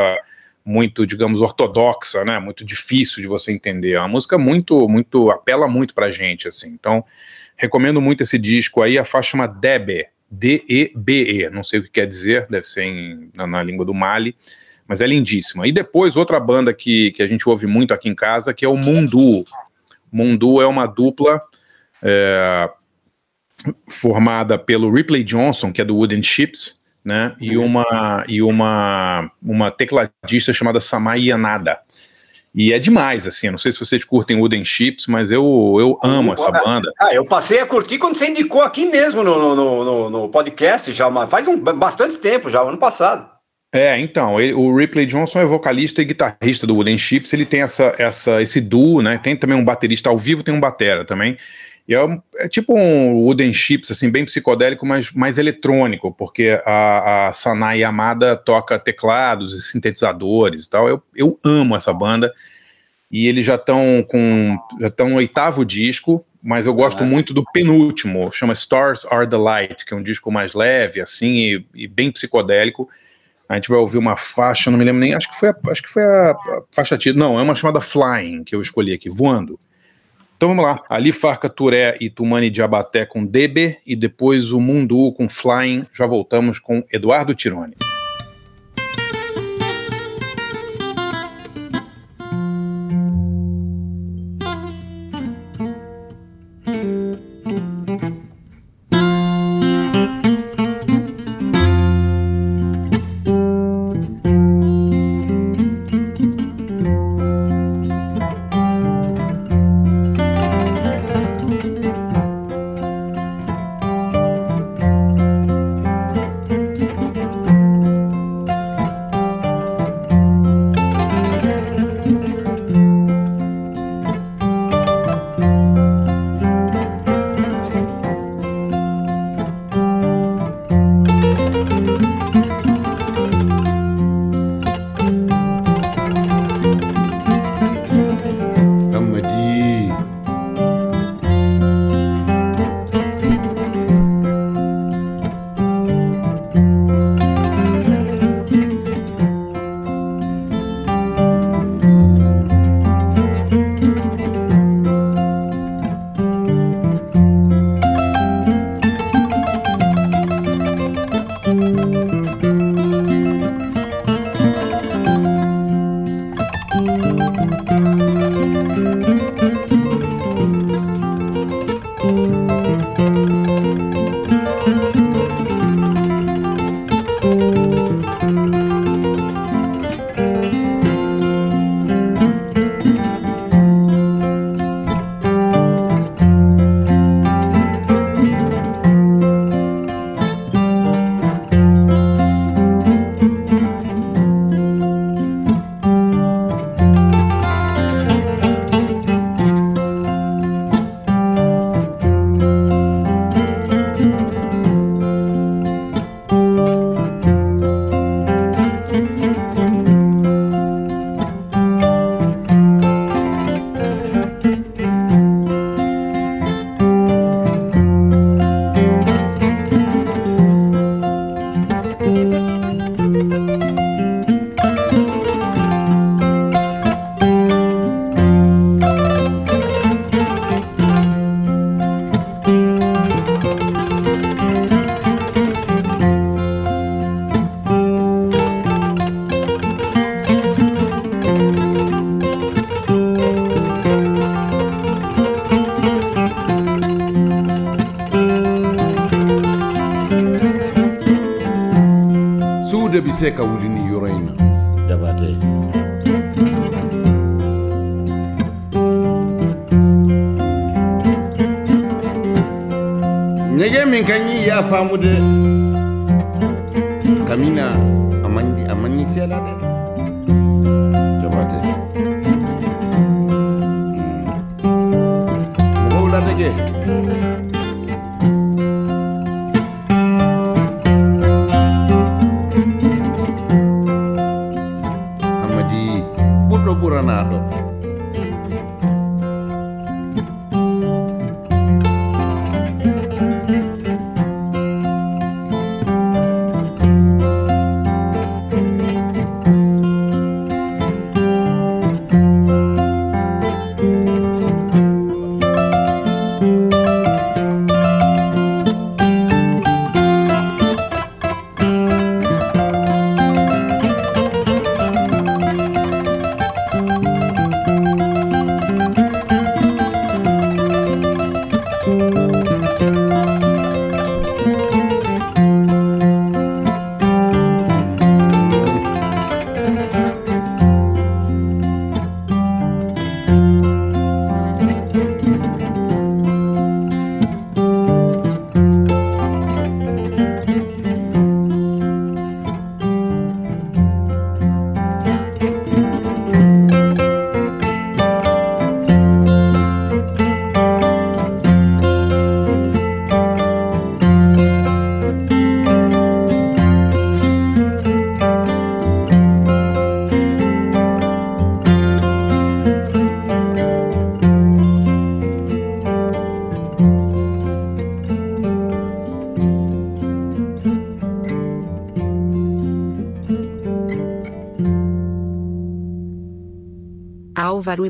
muito, digamos, ortodoxa, né? Muito difícil de você entender. É uma música muito, muito, apela muito pra gente, assim. Então, recomendo muito esse disco aí. A faixa chama Debe, D-E-B-E. Não sei o que quer dizer, deve ser em, na, na, língua do Mali, mas é lindíssima. E depois, outra banda que, que a gente ouve muito aqui em casa, que é o Mundu. Mundu é uma dupla é, formada pelo Ripley Johnson, que é do Wooden Ships, né? E uhum. uma e uma uma tecladista chamada Samai Yanada. E é demais, assim. não sei se vocês curtem Wooden Chips, mas eu, eu amo essa banda. Ah, eu passei a curtir quando você indicou aqui mesmo no, no, no, no podcast, já faz um, bastante tempo, já, ano passado. É, então, ele, o Ripley Johnson é vocalista e guitarrista do Wooden Chips, ele tem essa, essa, esse duo, né? Tem também um baterista ao vivo, tem um batera também. E é, é, tipo um Wooden Chips, assim, bem psicodélico, mas mais eletrônico, porque a, a Sanai Yamada toca teclados e sintetizadores e tal. Eu, eu amo essa banda. E eles já estão com. Já estão no oitavo disco, mas eu gosto ah. muito do penúltimo, chama Stars Are the Light, que é um disco mais leve, assim, e, e bem psicodélico. A gente vai ouvir uma faixa, não me lembro nem, acho que foi a, acho que foi a, a faixa título. Não, é uma chamada Flying que eu escolhi aqui, voando. Então vamos lá. Ali Farca Turé e Tumani Diabaté com Debe e depois o Mundu com Flying. Já voltamos com Eduardo Tironi.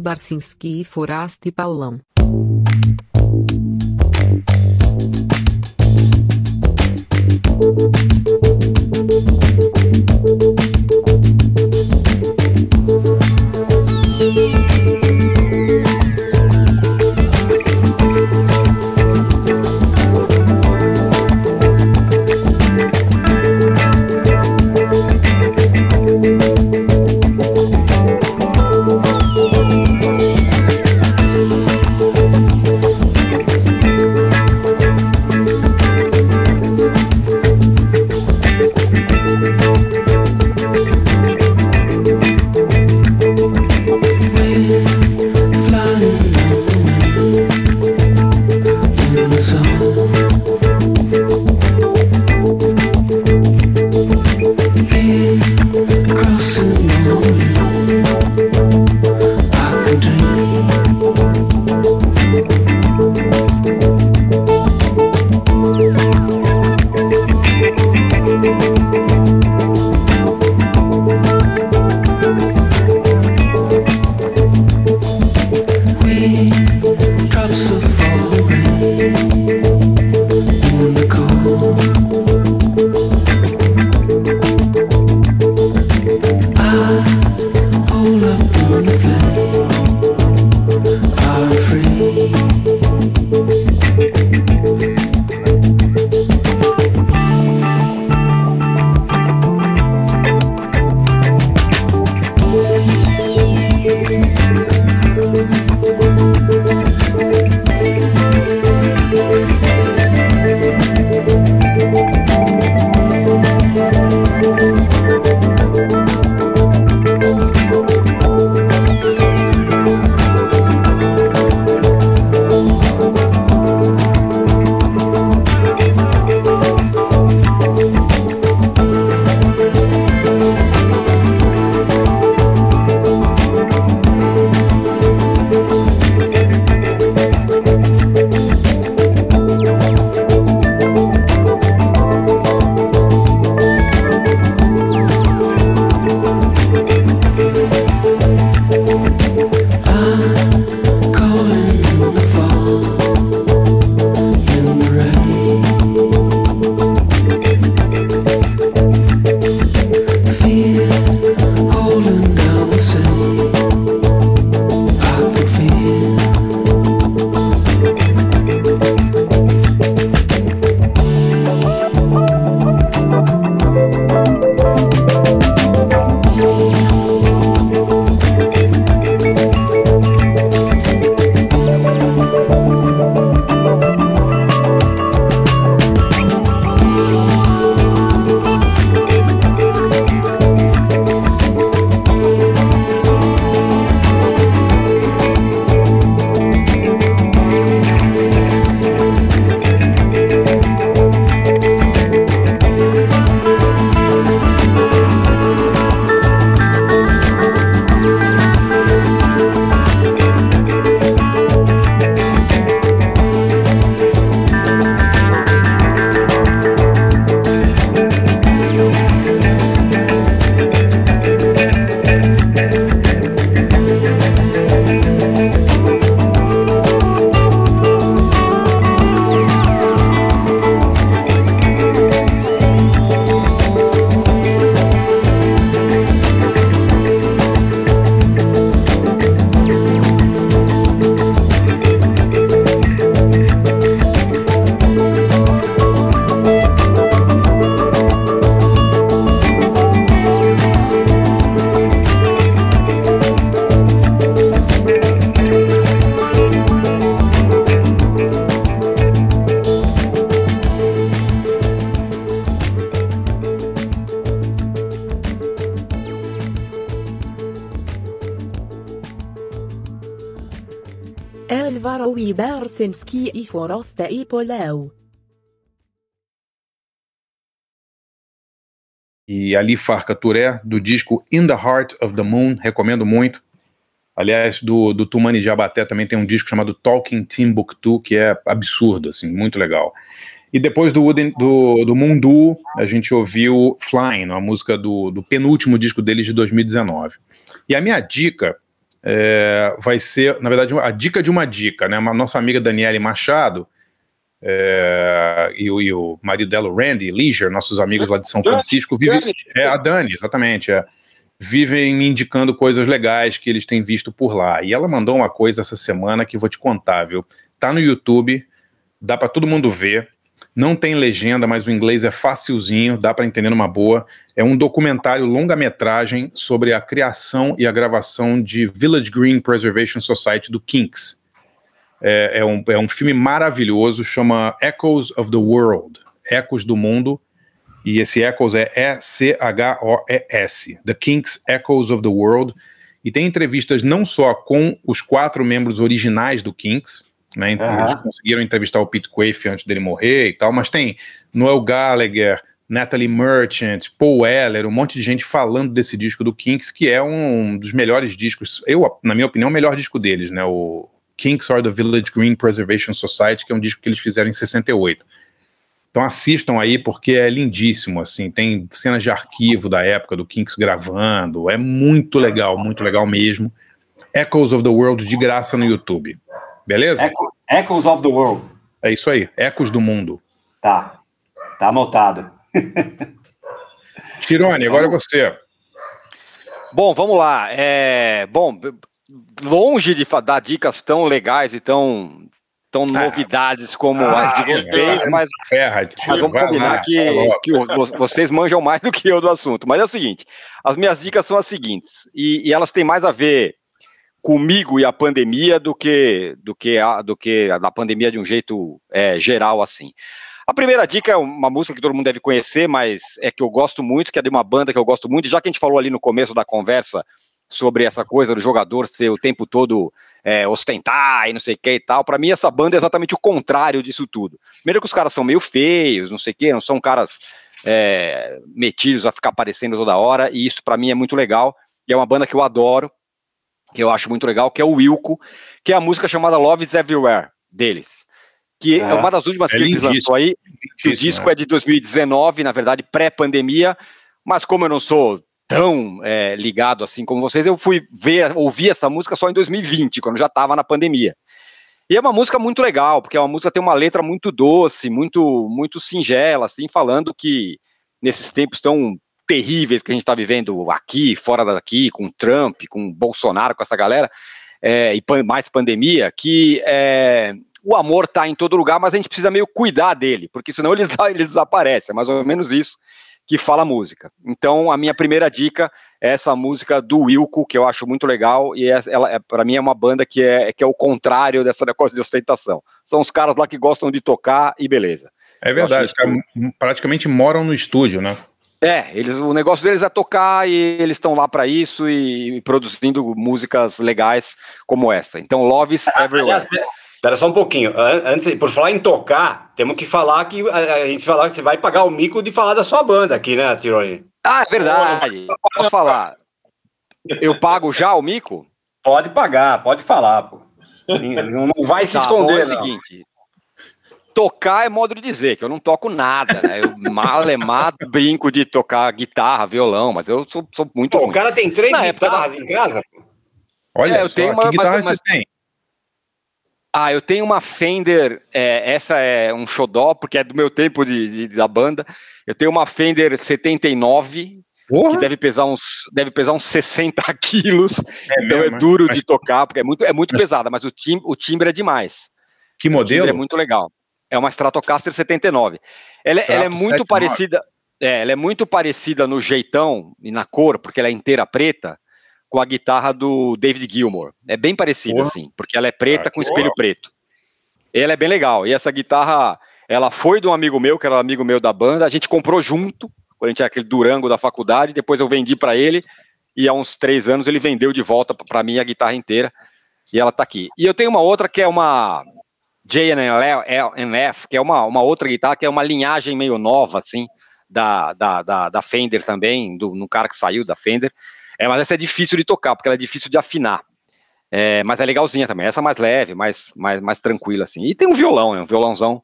Álvaro Ibarcinski e Foraste Paulão. Ibersinski e Forasta e Polau. E Ali Farca Touré, do disco In the Heart of the Moon, recomendo muito. Aliás, do, do Tumani Jabaté também tem um disco chamado Talking Timbuktu, que é absurdo, assim, muito legal. E depois do, do, do Mundu, a gente ouviu Flying, a música do, do penúltimo disco deles de 2019. E a minha dica é, vai ser, na verdade, a dica de uma dica, né? Uma nossa amiga Daniele Machado é, e, o, e, o, marido dela, o Randy Leisure, nossos amigos lá de São Francisco, vivem. É, a Dani, exatamente. É, vivem me indicando coisas legais que eles têm visto por lá. E ela mandou uma coisa essa semana que vou te contar, viu? Tá no YouTube, dá para todo mundo ver. Não tem legenda, mas o inglês é facilzinho, dá para entender numa boa. É um documentário longa-metragem sobre a criação e a gravação de Village Green Preservation Society do Kinks. É, é, um, é um filme maravilhoso, chama Echoes of the World Ecos do Mundo e esse Echoes é E-C-H-O-E-S, The Kinks Echoes of the World, e tem entrevistas não só com os quatro membros originais do Kinks, né, então eles conseguiram entrevistar o Pete Quaife antes dele morrer e tal, mas tem Noel Gallagher, Natalie Merchant, Paul Weller, um monte de gente falando desse disco do Kinks, que é um dos melhores discos, eu, na minha opinião, o melhor disco deles, né, o Kinks or the Village Green Preservation Society, que é um disco que eles fizeram em 68. Então assistam aí porque é lindíssimo, assim, tem cenas de arquivo da época do Kinks gravando, é muito legal, muito legal mesmo. Echoes of the World de graça no YouTube. Beleza? Echo, Echoes of the World. É isso aí, Ecos do Mundo. Tá. Tá anotado. Tirone, agora é você. Bom, vamos lá. É, bom, longe de dar dicas tão legais e tão tão ah, novidades como ah, as de vocês, mas, ferra, mas vamos combinar lá, que, que vocês manjam mais do que eu do assunto. Mas é o seguinte: as minhas dicas são as seguintes, e, e elas têm mais a ver comigo e a pandemia do que do que a, do que a da pandemia de um jeito é, geral assim. A primeira dica é uma música que todo mundo deve conhecer, mas é que eu gosto muito, que é de uma banda que eu gosto muito, já que a gente falou ali no começo da conversa sobre essa coisa do jogador ser o tempo todo é, ostentar e não sei o que e tal. Para mim, essa banda é exatamente o contrário disso tudo. Primeiro que os caras são meio feios, não sei o que, não são caras é, metidos a ficar aparecendo toda hora, e isso para mim é muito legal. E é uma banda que eu adoro, que eu acho muito legal, que é o Wilco, que é a música chamada Love is Everywhere deles. Que é, é uma das últimas é que eles lançou aí. O disco é. é de 2019, na verdade, pré-pandemia. Mas como eu não sou tão é, ligado assim como vocês, eu fui ver, ouvir essa música só em 2020, quando já estava na pandemia. E é uma música muito legal, porque é uma música que tem uma letra muito doce, muito muito singela, assim, falando que nesses tempos tão terríveis que a gente está vivendo aqui, fora daqui, com Trump, com Bolsonaro, com essa galera, é, e mais pandemia, que é, o amor está em todo lugar, mas a gente precisa meio cuidar dele, porque senão ele, ele desaparece, é mais ou menos isso que fala música. Então, a minha primeira dica é essa música do Wilco, que eu acho muito legal, e é, ela, é, para mim é uma banda que é, que é o contrário dessa negócio de ostentação. São os caras lá que gostam de tocar e beleza. É verdade, que... praticamente moram no estúdio, né? É, eles, o negócio deles é tocar e eles estão lá para isso e, e, produzindo músicas legais como essa. Então, Love is Everywhere. Espera só um pouquinho. Antes, por falar em tocar, temos que falar que a gente falar que você vai pagar o mico de falar da sua banda aqui, né, Tironi? Ah, é verdade. Posso falar? Eu pago já o mico? Pode pagar, pode falar, pô. Não vai se tá, esconder. Bom, é o seguinte. Tocar é modo de dizer, que eu não toco nada, né? Eu malemado brinco de tocar guitarra, violão, mas eu sou, sou muito. Pô, ruim. o cara tem três Na guitarras época... em casa? Olha, é, eu só, tenho uma, que guitarra mas, você tem? Ah, eu tenho uma Fender, é, essa é um xodó, porque é do meu tempo de, de da banda. Eu tenho uma Fender 79, Porra. que deve pesar uns, deve pesar uns 60 quilos, é então mesmo, é duro mas... de tocar, porque é muito, é muito mas... pesada, mas o, tim, o timbre é demais. Que modelo? é muito legal. É uma Stratocaster 79. Ela, ela é muito 79. parecida, é, ela é muito parecida no jeitão e na cor, porque ela é inteira preta, com a guitarra do David Gilmour. É bem parecido, assim, porque ela é preta ah, com espelho preto. Ela é bem legal. E essa guitarra, ela foi de um amigo meu, que era um amigo meu da banda. A gente comprou junto, quando a gente tinha aquele Durango da faculdade. Depois eu vendi para ele. E há uns três anos ele vendeu de volta para mim a guitarra inteira. E ela tá aqui. E eu tenho uma outra que é uma JNF, que é uma, uma outra guitarra, que é uma linhagem meio nova, assim, da, da, da, da Fender também, do, no cara que saiu da Fender. É, mas essa é difícil de tocar, porque ela é difícil de afinar. É, mas é legalzinha também. Essa é mais leve, mais, mais, mais tranquila, assim. E tem um violão, né? Um violãozão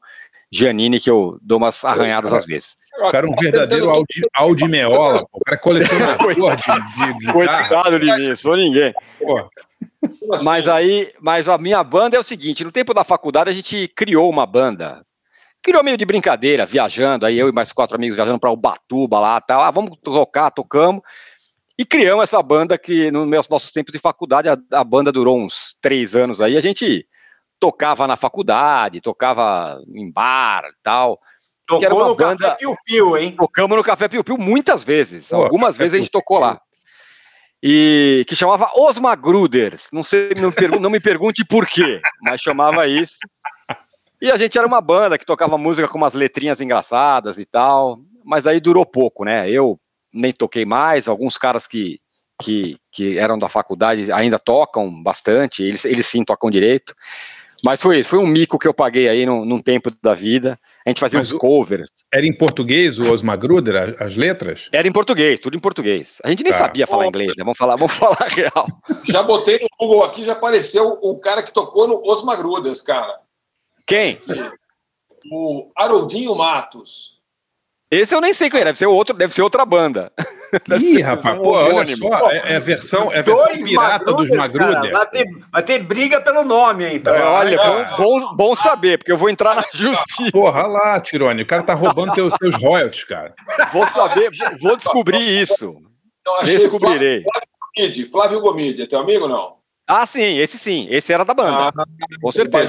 Giannini que eu dou umas arranhadas às vezes. O cara é um verdadeiro Audi, Audi Meola, o cara é colecionador de, de Coitado de mim, sou ninguém. Pô. Mas aí, mas a minha banda é o seguinte: no tempo da faculdade a gente criou uma banda. Criou meio de brincadeira, viajando, aí eu e mais quatro amigos viajando para Ubatuba lá, tal. Ah, vamos tocar, tocamos. E criamos essa banda que, nos meus nossos tempos de faculdade, a, a banda durou uns três anos aí. A gente tocava na faculdade, tocava em bar e tal. Tocou no banda... Café Piu Piu, hein? Tocamos no Café Piu Piu muitas vezes. Pô, Algumas vezes a gente tocou lá. E que chamava Os Magruders. Não sei, não, pergun não me pergunte por quê, mas chamava isso. E a gente era uma banda que tocava música com umas letrinhas engraçadas e tal. Mas aí durou pouco, né? Eu nem toquei mais, alguns caras que, que, que eram da faculdade ainda tocam bastante, eles, eles sim tocam direito. Mas foi isso, foi um mico que eu paguei aí num, num tempo da vida. A gente fazia Mas uns covers. Era em português o Osmar Gruder, as letras? Era em português, tudo em português. A gente nem tá. sabia falar inglês, né? Vamos falar, vamos falar real. Já botei no Google aqui, já apareceu o cara que tocou no Osmar Gruders, cara. Quem? O Haroldinho Matos. Esse eu nem sei quem é, deve ser outro, deve ser outra banda. Deve Ih, rapaz, pô, olha só, é, é, a versão, é a versão pirata dos Magruder. Vai ter, vai ter briga pelo nome, então. É, olha, bom, bom, bom, saber, porque eu vou entrar na justiça. Porra, lá, Tirone, o cara tá roubando teus, teus royalties, cara. Vou saber, vou descobrir isso. Então, Descobrirei. Flávio Gomide, Flávio Gomide, é teu amigo ou não? Ah, sim, esse sim, esse era da banda. Ah, com certeza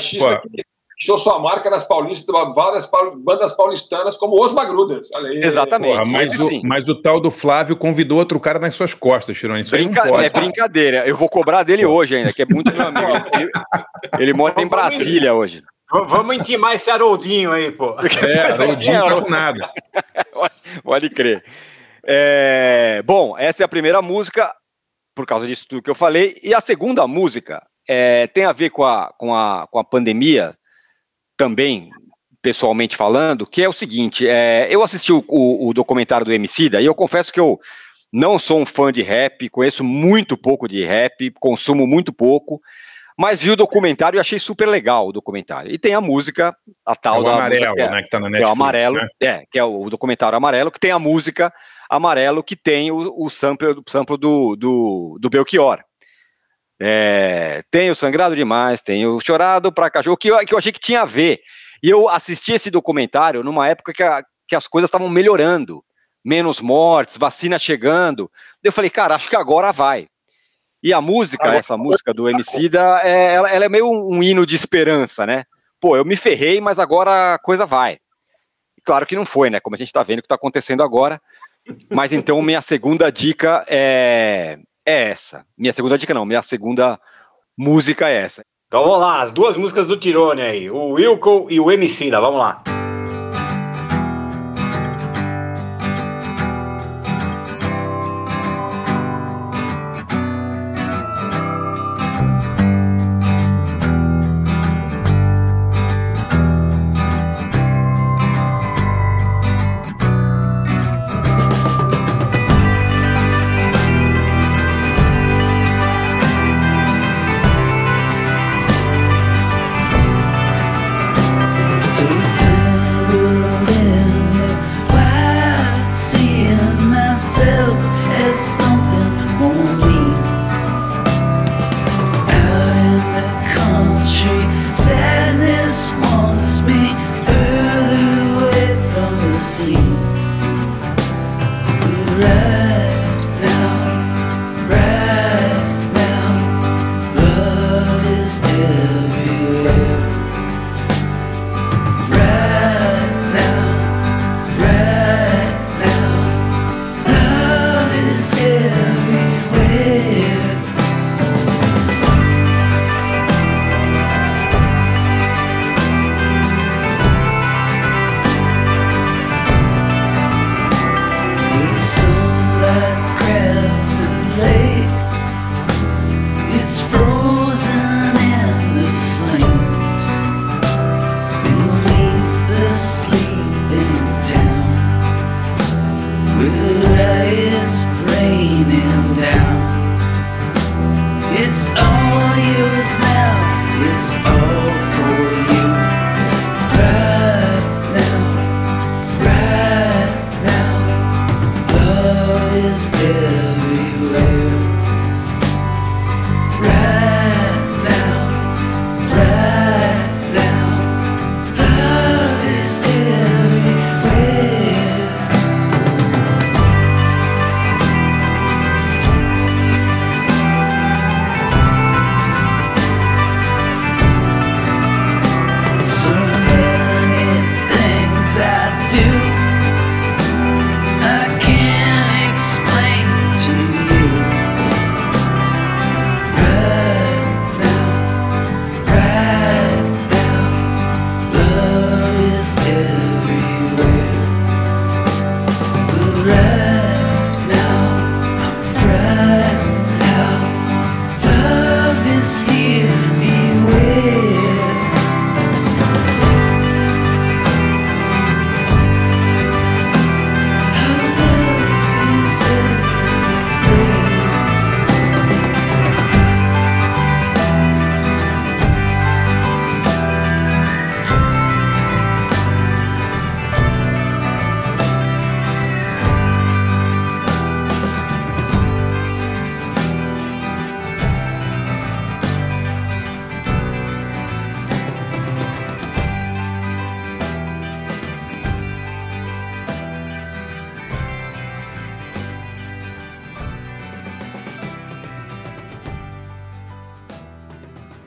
deixou sua marca nas paulistas, várias bandas paulistanas, como os Magruders. Exatamente. Porra, mas, o, mas, o, tal do Flávio convidou outro cara nas suas costas, Chironi. Isso Brinca é brincadeira. Eu vou cobrar dele hoje ainda, que é muito meu amigo. Ele, ele mora em Brasília hoje. Vamos intimar esse Haroldinho aí, pô. É, Haroldinho tá com nada. Pode crer. É, bom, essa é a primeira música, por causa disso tudo que eu falei. E a segunda música é, tem a ver com a, com a, com a pandemia também, pessoalmente falando, que é o seguinte: é, eu assisti o, o, o documentário do Emicida e eu confesso que eu não sou um fã de rap, conheço muito pouco de rap, consumo muito pouco, mas vi o documentário e achei super legal o documentário. E tem a música, a tal é o da amarelo, música, é, né, que tá na Netflix, é o amarelo, né? é, que é o, o, documentário amarelo, que tem a música amarelo que tem o, o sample, sample do, do, do Belchior. É, tenho sangrado demais, tenho chorado pra cachorro, que eu, que eu achei que tinha a ver. E eu assisti esse documentário numa época que, a, que as coisas estavam melhorando, menos mortes, vacina chegando. Eu falei, cara, acho que agora vai. E a música, ah, essa música do Emicida, é, ela, ela é meio um, um hino de esperança, né? Pô, eu me ferrei, mas agora a coisa vai. Claro que não foi, né? Como a gente tá vendo o que tá acontecendo agora. Mas então, minha segunda dica é, é essa. Minha segunda dica não, minha segunda música é essa. Então vamos lá, as duas músicas do Tirone aí, o Wilco e o Emicida, vamos lá.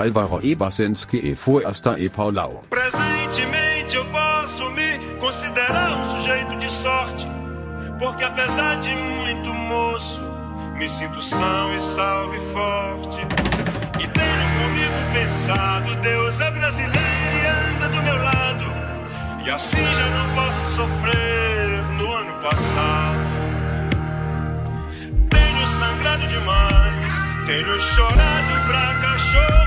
Alvaro Ebersenski e Fuasta e Paulau. Presentemente eu posso me considerar um sujeito de sorte, porque apesar de muito moço, me sinto são e salvo e forte. E tenho comigo pensado, Deus é brasileiro e anda do meu lado, e assim já não posso sofrer no ano passado. Sangrado demais, tenho chorado pra cachorro.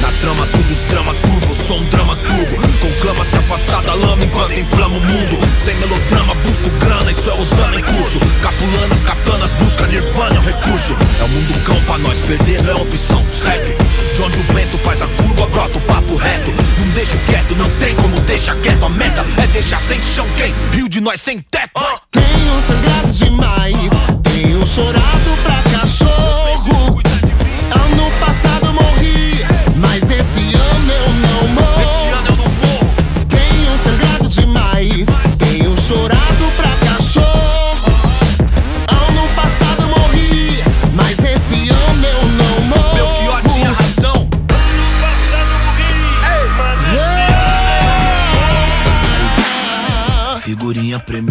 Na trama, tudo os drama curvo, sou um drama turbo. Conclama se afastar da lama enquanto inflama o mundo. Sem melodrama, busco grana, isso é usando em curso. Capulanas, katanas, busca nirvana, é um recurso. É o mundo cão pra nós, perder não é opção, segue. De onde o vento faz a curva, brota o papo reto. Não deixo quieto, não tem como deixar quieto. A meta é deixar sem chão quem? Rio de nós sem teto. Tenho sangrado demais, tenho chorado pra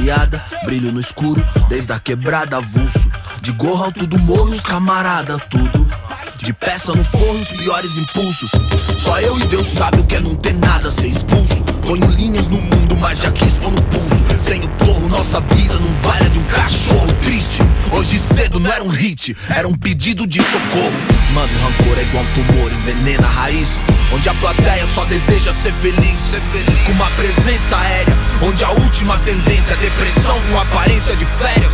Premiada, brilho no escuro, desde a quebrada avulso. De gorro alto do morro, os camarada, tudo. De peça no forro, os piores impulsos. Só eu e Deus sabe o que é não ter nada, ser expulso. Ponho linhas no mundo, mas já quis pôr no pulso. Sem o porro, nossa vida não vale de um cachorro triste. Hoje cedo não era um hit, era um pedido de socorro. Mano, rancor é igual um tumor, envenena a raiz. Onde a plateia só deseja ser feliz. Com uma presença aérea, onde a última tendência é depressão com aparência de férias.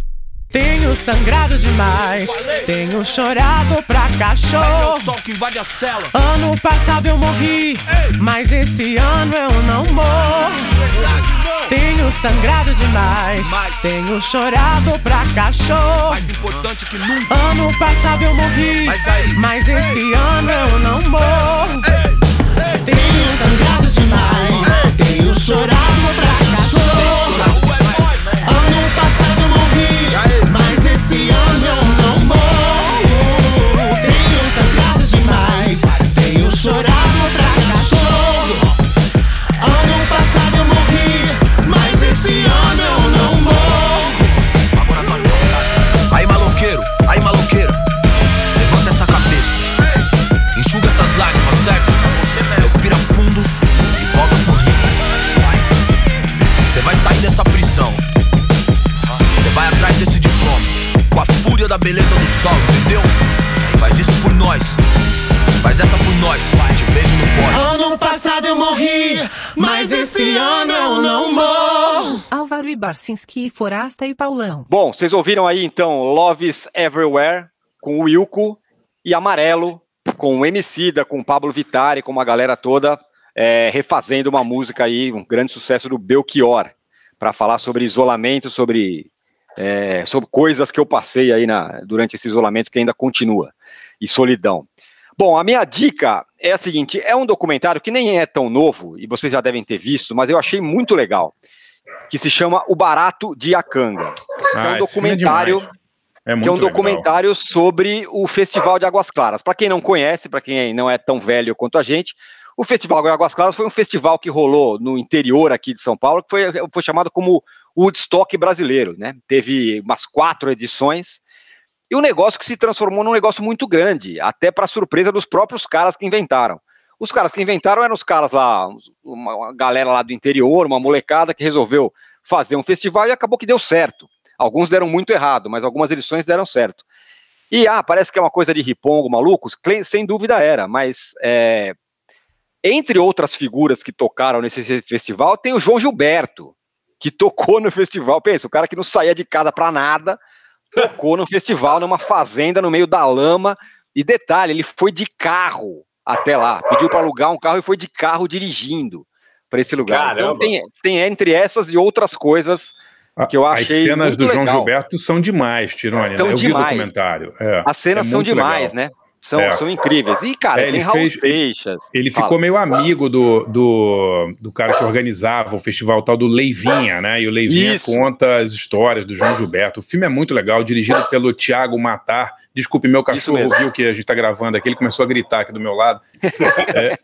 Tenho sangrado demais, tenho chorado pra cachorro. que invade a cela. Ano passado eu morri, mas esse ano eu não morro. Tenho sangrado demais, tenho chorado pra cachorro. Mais importante que nunca. Ano passado eu morri, Mas mas esse ano eu não morro. Tenho sangrado demais, tenho chorado pra Álvaro Ibarcinski, Forasta e Paulão. Bom, vocês ouviram aí então Loves Everywhere com o Wilco e Amarelo com o Emicida, com o Pablo Vitari, com uma galera toda é, refazendo uma música aí, um grande sucesso do Belchior, para falar sobre isolamento, sobre, é, sobre coisas que eu passei aí na, durante esse isolamento que ainda continua, e solidão. Bom, a minha dica é a seguinte: é um documentário que nem é tão novo, e vocês já devem ter visto, mas eu achei muito legal, que se chama O Barato de Acanga. Ah, é um filme é documentário. É que é um muito legal. documentário sobre o Festival de Águas Claras. Para quem não conhece, para quem não é tão velho quanto a gente, o Festival de Águas Claras foi um festival que rolou no interior aqui de São Paulo, que foi, foi chamado como Woodstock brasileiro, né? Teve umas quatro edições. E um negócio que se transformou num negócio muito grande, até para surpresa dos próprios caras que inventaram. Os caras que inventaram eram os caras lá, uma galera lá do interior, uma molecada que resolveu fazer um festival e acabou que deu certo. Alguns deram muito errado, mas algumas edições deram certo. E ah, parece que é uma coisa de ripongo, malucos, sem dúvida era, mas é, entre outras figuras que tocaram nesse fe- festival, tem o João Gilberto, que tocou no festival. Pensa, o cara que não saía de casa pra nada, tocou no festival, numa fazenda no meio da lama. E detalhe, ele foi de carro até lá, pediu para alugar um carro e foi de carro dirigindo para esse lugar. Então Caramba. tem, tem entre essas e outras coisas que eu As achei cenas muito do João legal. Gilberto são demais, Tirone. São né? Eu demais. vi o documentário. é. As cenas É são demais, legal. né? São, É. são incríveis. E, cara, É, tem ele Raul fez- Seixas. Ele Fala. ficou meio amigo do, do, do cara que organizava o festival tal do Leivinha, né? E o Leivinha Isso. conta as histórias do João Gilberto. O filme é muito legal, dirigido pelo Tiago Matar. Desculpe, meu cachorro viu que a gente tá gravando aqui, ele começou a gritar aqui do meu lado. É,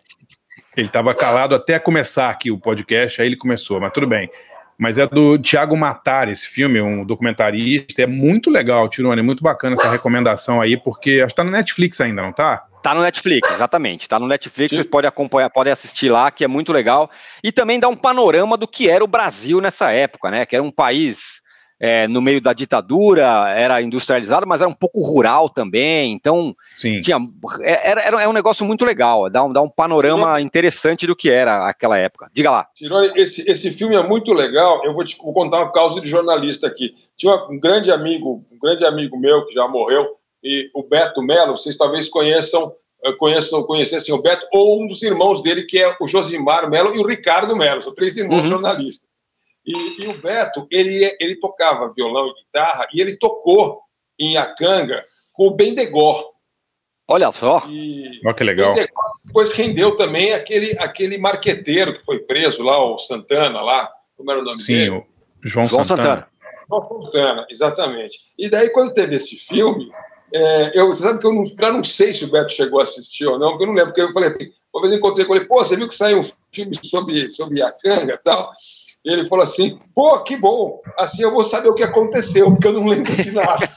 ele estava calado até começar aqui o podcast, aí ele começou, mas tudo bem. Mas é do Tiago Matar esse filme, um documentarista. É muito legal, Tirone, muito bacana essa recomendação aí, porque acho que tá no Netflix ainda, não tá? Tá no Netflix, exatamente. Tá no Netflix, vocês podem acompanhar, podem assistir lá, que é muito legal. E também dá um panorama do que era o Brasil nessa época, né? Que era um país é, no meio da ditadura, era industrializado, mas era um pouco rural também. Então, Sim. tinha, é- era, era um negócio muito legal, dá um, dá um panorama interessante do que era aquela época. Diga lá. Tirone, esse, esse filme é muito legal. Eu vou te vou contar uma causa de jornalista aqui. Tinha um grande amigo, um grande amigo meu que já morreu, e o Beto Melo. Vocês talvez conheçam, eh, conheçam, conhecessem o Beto ou um dos irmãos dele que é o Josimar Melo e o Ricardo Melo. São três irmãos Uhum. jornalistas. E, e o Beto, ele, ele tocava violão e guitarra e ele tocou em Acanga com o Bendegó. Olha só. E Olha que legal. Bendegó depois rendeu também aquele, aquele marqueteiro que foi preso lá, o Santana lá. Como era o nome Sim, dele? o João, João Santana. Santana. Fontana, exatamente. E daí, quando teve esse filme, é, eu, você sabe que eu não, eu não sei se o Beto chegou a assistir ou não, porque eu não lembro, porque eu falei, uma vez eu encontrei com ele, pô, você viu que saiu um filme sobre, sobre a canga e tal? E ele falou assim, pô, que bom, assim eu vou saber o que aconteceu, porque eu não lembro de nada.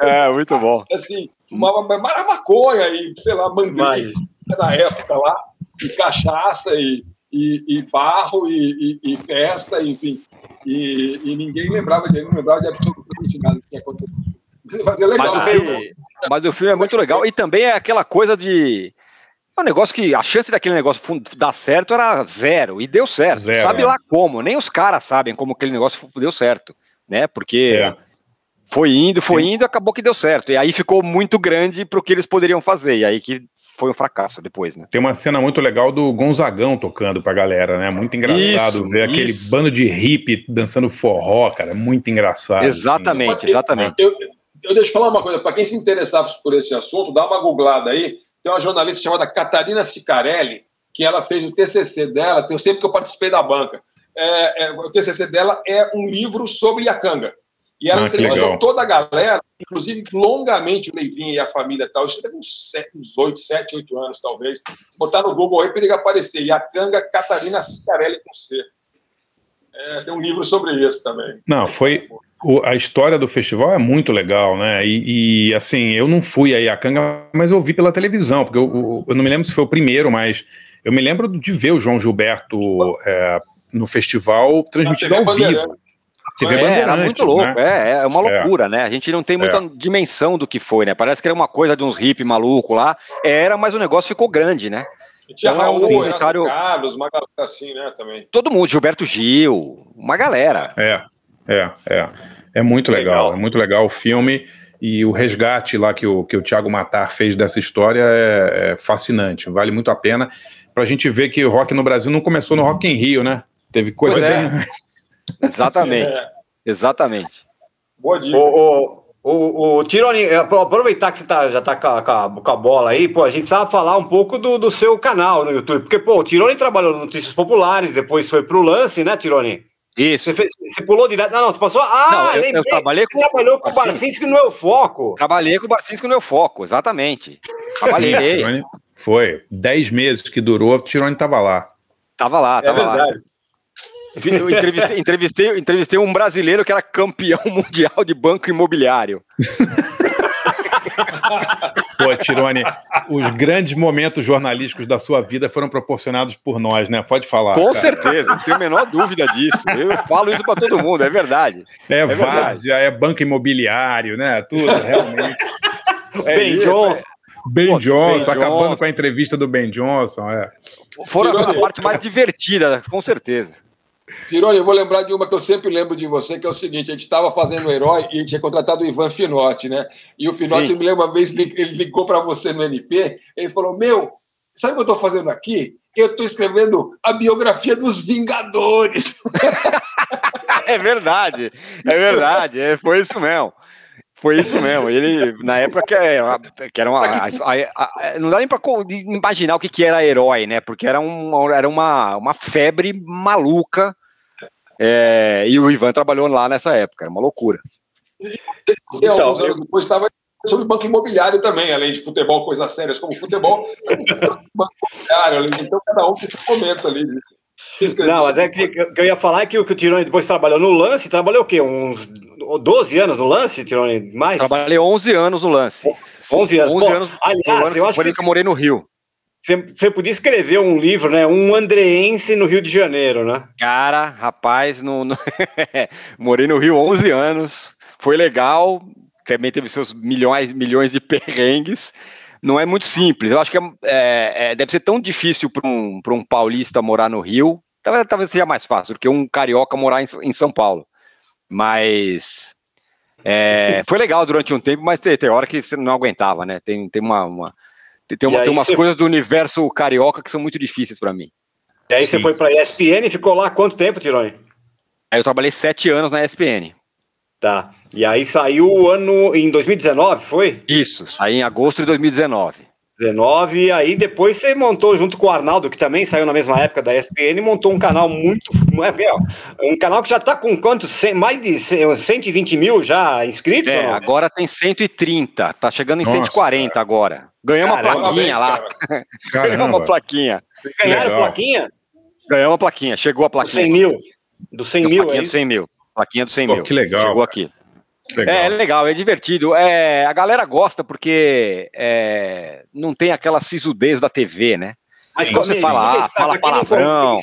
é, muito bom. Assim, fumava maconha e, sei lá, mangueira na época lá, e cachaça e, e, e barro e, e, festa, enfim. E, e, ninguém lembrava de, não lembrava de absolutamente nada que tinha acontecido. Mas é legal. Mas mas o filme é muito legal. E também é aquela coisa de. É um negócio que a chance daquele negócio dar certo era zero. E deu certo. Zero, Sabe é. lá como. Nem os caras sabem como aquele negócio deu certo. Né? Porque. É. Foi indo, foi indo, acabou que deu certo. E aí ficou muito grande para o que eles poderiam fazer. E aí que foi um fracasso depois, né? Tem uma cena muito legal do Gonzagão tocando pra galera, né? Muito engraçado isso, ver isso. aquele bando de hippie dançando forró, cara. Muito engraçado. Exatamente, assim. exatamente. Eu, eu, eu deixo eu falar uma coisa, para quem se interessar por esse assunto, dá uma googlada aí. Tem uma jornalista chamada Catarina Sicarelli, que ela fez o TCC dela, tem sempre que eu participei da banca. É, é, o TCC dela é um livro sobre Iacanga. E ela ah, entrevistou toda a galera, inclusive longamente o Leivinho e a família tal. Isso teve uns, sete, uns 8, 7, 8 anos, talvez. Se botar no Google aí para ele aparecer. Iacanga Catarina Cicarelli com C. É, tem um livro sobre isso também. Não, foi. O, a história do festival é muito legal, né? E, e, assim, eu não fui a Iacanga, mas eu vi pela televisão, porque eu, eu, não me lembro se foi o primeiro, mas eu me lembro de ver o João Gilberto é, no festival transmitido ao vivo. TV é, era muito louco, né? é, é uma é. loucura, é. né? A gente não tem muita é. dimensão do que foi, né? Parece que era uma coisa de uns hip maluco lá, era, mas o negócio ficou grande, né? E tinha então, Raul, um comentário... Carlos, uma galera assim, né, também. Todo mundo, Gilberto Gil, uma galera. É, é, é. É muito legal, legal. é muito legal o filme e o resgate lá que o, que o Thiago Matar fez dessa história é, é fascinante, vale muito a pena pra gente ver que o rock no Brasil não começou no Rock em Rio, né? Teve coisa pois é. Exatamente. É. Exatamente. Boa dica. O, o, o, o Tironi, aproveitar que você tá, já tá com a, com a, bola aí, pô, a gente precisava falar um pouco do, do seu canal no YouTube, porque, pô, o Tironi trabalhou no Notícias Populares, depois foi pro lance, né, Tironi? Isso. Você, fez, você, pulou direto. Não, não, você passou. Ah, não, eu, eu trabalhei com. trabalhou com o Barcinski no meu foco. Trabalhei com o Barcinski no meu foco, exatamente. Trabalhei. foi. Dez meses que durou, o Tironi tava lá. Tava lá, tava é lá. Eu entrevistei, entrevistei, entrevistei um brasileiro que era campeão mundial de banco imobiliário. Pô, Tirone, os grandes momentos jornalísticos da sua vida foram proporcionados por nós, né? Pode falar. Com cara. certeza, não tenho a menor dúvida disso. Eu falo isso para todo mundo, é verdade. É, é várzea, é banco imobiliário, né? Tudo, realmente. É, ben Johnson. Ben Pô, Johnson, ben acabando Johnson. com a entrevista do Ben Johnson. É. Foram a parte mais divertida, com certeza. Tironi, eu vou lembrar de uma que eu sempre lembro de você, que é o seguinte: a gente estava fazendo o herói e a gente tinha contratado o Ivan Finotti, né? E o Finotti, me lembra uma vez, ele ligou para você no NP, ele falou: Meu, sabe o que eu estou fazendo aqui? Eu estou escrevendo a biografia dos Vingadores. é verdade, é verdade, é, foi isso mesmo. Foi isso mesmo. Ele, na época, que, é, que era uma. A, a, a, não dá nem para imaginar o que, que era herói, né? Porque era, um, era uma, uma febre maluca é, e o Ivan trabalhou lá nessa época, era uma loucura. E, então, alguns anos depois estava sobre banco imobiliário também, além de futebol, coisas sérias como futebol, banco imobiliário, então cada um tem seu momento ali. Não, mas é que, que eu ia falar é que o, que o Tironi depois trabalhou no lance, trabalhou o quê? Uns 12 anos no lance, Tironi? Mais? Trabalhei 11 anos no lance. 11 anos. 11 Pô, anos aliás, eu acho que, que eu morei no Rio. Você, podia escrever um livro, né? Um andreense no Rio de Janeiro, né? Cara, rapaz, no, no... morei no Rio 11 anos, foi legal, também teve seus milhões, milhões de perrengues. Não é muito simples. Eu acho que é, é, é deve ser tão difícil para um, um paulista morar no Rio. Talvez, talvez seja mais fácil do que um carioca morar em, em São Paulo. Mas é, foi legal durante um tempo, mas tem, tem hora que você não aguentava, né? Tem, tem uma, uma tem, uma, tem umas você... coisas do universo carioca que são muito difíceis para mim. E aí Sim. você foi para a ESPN e ficou lá quanto tempo, Tironi? Aí eu trabalhei sete anos na ESPN. Tá. E aí saiu o ano em 2019, foi? Isso, saí em agosto de 2019. 19, e aí depois você montou junto com o Arnaldo, que também saiu na mesma época da ESPN, montou um canal muito. É, um canal que já está com quantos? Mais de 120 mil já inscritos? É, agora tem 130, tá chegando em Nossa, 140 cara. agora. Ganhamos uma plaquinha lá. Ganhamos uma plaquinha. Ganharam plaquinha? Ganhamos uma plaquinha, chegou a plaquinha. Do 100 mil. Do 100 mil, plaquinha é do 100 mil. Plaquinha do 100 Pô, mil. Que legal. Chegou aqui. Legal. É, é, legal, é divertido. É, a galera gosta porque é, não tem aquela sisudez da TV, né? Mas Sim. você fala, ah, fala palavrão.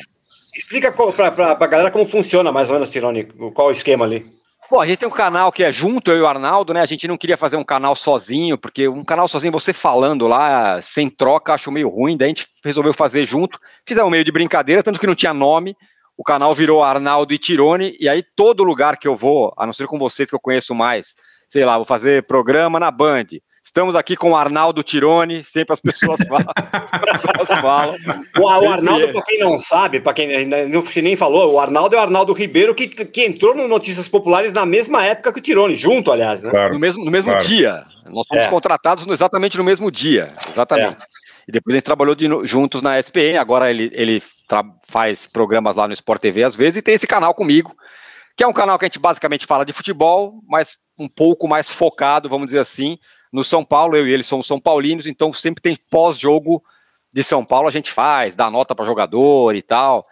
Explica para a galera como funciona mais ou menos, Tironi, qual o esquema ali. Bom, a gente tem um canal que é junto, eu e o Arnaldo, né? A gente não queria fazer um canal sozinho, porque um canal sozinho, você falando lá, sem troca, acho meio ruim. Daí a gente resolveu fazer junto. Fizemos meio de brincadeira, tanto que não tinha nome o canal virou Arnaldo e Tirone, e aí todo lugar que eu vou, a não ser com vocês que eu conheço mais, sei lá, vou fazer programa na Band. Estamos aqui com o Arnaldo Tirone, sempre as pessoas falam. as pessoas falam o, o Arnaldo, para quem não sabe, para quem ainda não nem falou, o Arnaldo é o Arnaldo Ribeiro que, que entrou no Notícias Populares na mesma época que o Tirone, junto, aliás, né? Claro, no mesmo, no mesmo claro. dia. Nós fomos é. contratados exatamente no mesmo dia, exatamente. É. E depois a gente trabalhou de, juntos na SPN, agora ele, ele faz programas lá no Sport TV às vezes, e tem esse canal comigo, que é um canal que a gente basicamente fala de futebol, mas um pouco mais focado, vamos dizer assim, no São Paulo. Eu e ele somos São Paulinos, então sempre tem pós-jogo de São Paulo a gente faz, dá nota para jogador e tal.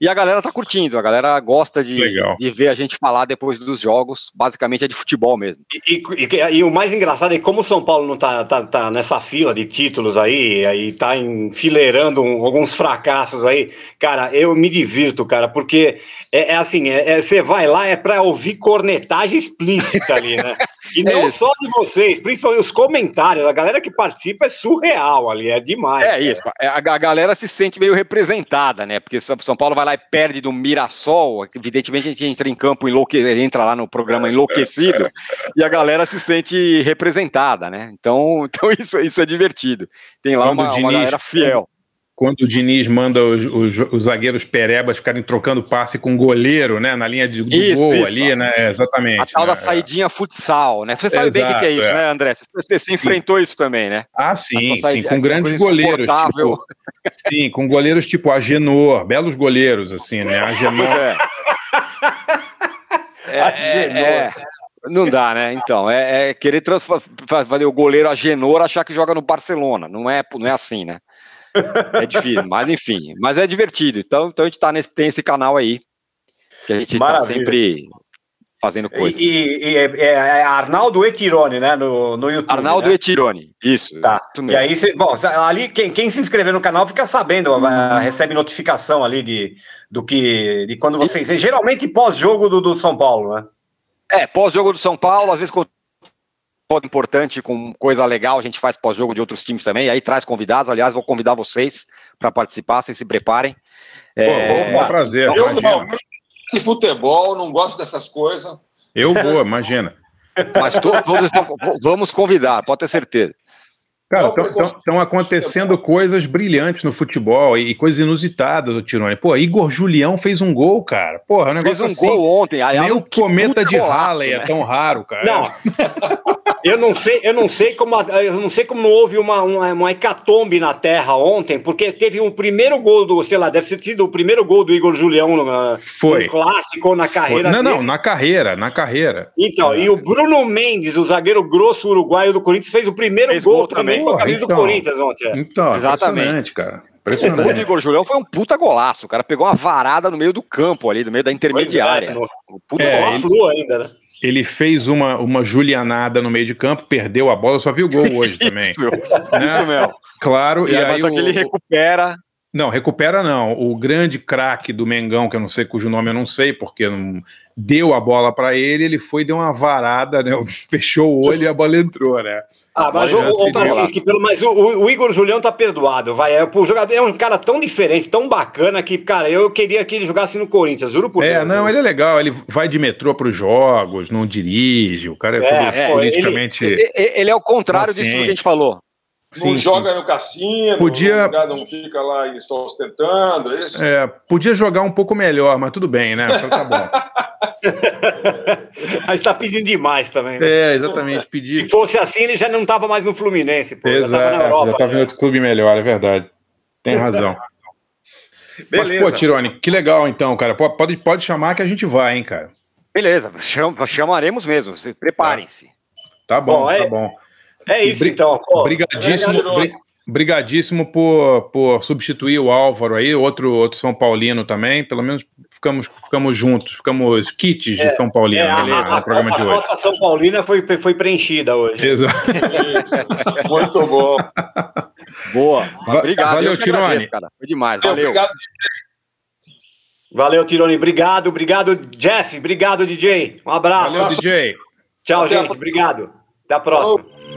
E a galera tá curtindo, a galera gosta de, de ver a gente falar depois dos jogos, basicamente é de futebol mesmo. E, e, e, o mais engraçado é como o São Paulo não tá, tá, tá nessa fila de títulos aí, aí tá enfileirando um, alguns fracassos aí, cara, eu me divirto, cara, porque é, é assim, você é, é, vai lá é para ouvir cornetagem explícita ali, né? E não é só de vocês, principalmente os comentários, a galera que participa é surreal ali, é demais. É cara. isso, a, a galera se sente meio representada, né? Porque São Paulo vai lá e perde do Mirassol, evidentemente a gente entra em campo, enlouque... entra lá no programa enlouquecido, e a galera se sente representada, né? Então, então isso, isso é divertido. Tem lá uma, Diniz, uma galera fiel quando o Diniz manda os, os, os, zagueiros perebas ficarem trocando passe com o goleiro, né? Na linha de, isso, gol isso. ali, né? Exatamente. A tal né? da saidinha futsal, né? Você sabe Exato, bem o que é isso, é. né, André? Você, você enfrentou isso também, né? Ah, sim, sim, com grandes goleiros. Tipo, sim, com goleiros tipo Agenor, belos goleiros, assim, né? Agenor. É. É, é, não dá, né? Então, é, é querer fazer o goleiro Agenor achar que joga no Barcelona. Não é, não é assim, né? É difícil, mas enfim, mas é divertido. Então, então a gente tá nesse, tem esse canal aí, que a gente tá Maravilha. tá sempre fazendo coisas. E, e é, é, é, Arnaldo Etirone, né, no, no YouTube. Arnaldo né? Etirone, isso. Tá. Isso e aí, cê, bom, ali quem, quem se inscrever no canal fica sabendo, hum. recebe notificação ali de, do que, de quando vocês, geralmente pós-jogo do, do São Paulo, né? É, pós-jogo do São Paulo, às vezes importante, com coisa legal, a gente faz pós-jogo de outros times também, aí traz convidados, aliás, vou convidar vocês para participar, vocês se preparem. Pô, é um prazer. Eu imagina. não, de futebol, não gosto dessas coisas. Eu vou, imagina. Mas to, todos estão, vamos convidar, pode ter certeza. Cara, estão acontecendo coisas brilhantes no futebol e, e coisas inusitadas, o Tirone. Pô, Igor Julião fez um gol, cara. Porra, é um negócio fez um assim, gol ontem. Nem o cometa de Halley é né? é tão raro, cara. Não. Eu não sei, eu não sei como, eu não sei como não houve uma, uma, uma hecatombe na Terra ontem, porque teve um primeiro gol do, sei lá, deve ter sido o primeiro gol do Igor Julião no, Foi. no clássico na carreira. Foi. Não, dele. não, na carreira, na carreira. Então, é. e o Bruno Mendes, o zagueiro grosso uruguaio do Corinthians, fez o primeiro fez gol, gol também com a camisa então, do Corinthians ontem. Então, exatamente, cara. O gol do Igor Julião foi um puta golaço. O cara pegou uma varada no meio do campo ali, no meio da intermediária. É, no, puta é, ele, ainda, né? Ele fez uma, uma julianada no meio de campo, perdeu a bola, só viu o gol hoje também. isso, né? isso mesmo. Claro, e, e aí. Só que ele recupera. Não, recupera não. O grande craque do Mengão, que eu não sei cujo nome eu não sei, porque não deu a bola para ele, ele foi deu uma varada, né? Fechou o olho e a bola entrou, né? Ah, mas o, o, Tarcinski, pelo mas o, o, Igor Julião tá perdoado, vai. É, o jogador é um cara tão diferente, tão bacana que, cara, eu queria que ele jogasse no Corinthians, juro por É, Deus, não, ele é legal, ele vai de metrô para os jogos, não dirige, o cara é, é todo é, politicamente. Ele, ele, ele, é o contrário disso que a gente falou. Não sim, joga sim. no cassino, podia... não fica lá só ostentando, é isso? É, podia jogar um pouco melhor, mas tudo bem, né? Então tá bom. Mas tá pedindo demais também. Né? É, exatamente. Pedir. Se fosse assim, ele já não tava mais no Fluminense, pô. Exato, já tava na Europa. Já tava em outro clube melhor, é verdade. Tem razão. Beleza. Mas, pô, Tirone, que legal então, cara. Pode, pode chamar que a gente vai, hein, cara. Beleza, cham, chamaremos mesmo. Preparem-se. Tá bom, tá bom. É isso, então. Pô, Obrigadíssimo. Obrigadíssimo por, por substituir o Álvaro aí, outro, outro São Paulino também. Pelo menos ficamos, ficamos juntos, ficamos kits de é, São Paulino é, beleza, a, no programa a, de hoje. A cota São Paulina foi, foi preenchida hoje. Exato. Muito bom. Boa. Obrigado. Valeu, Tirone. Cara. Foi demais. Valeu. Obrigado. Valeu, Tirone. Obrigado, obrigado, Jeff. Obrigado, DJ. Um abraço. Valeu, DJ. Tchau, Até gente. A... Obrigado. Até a próxima.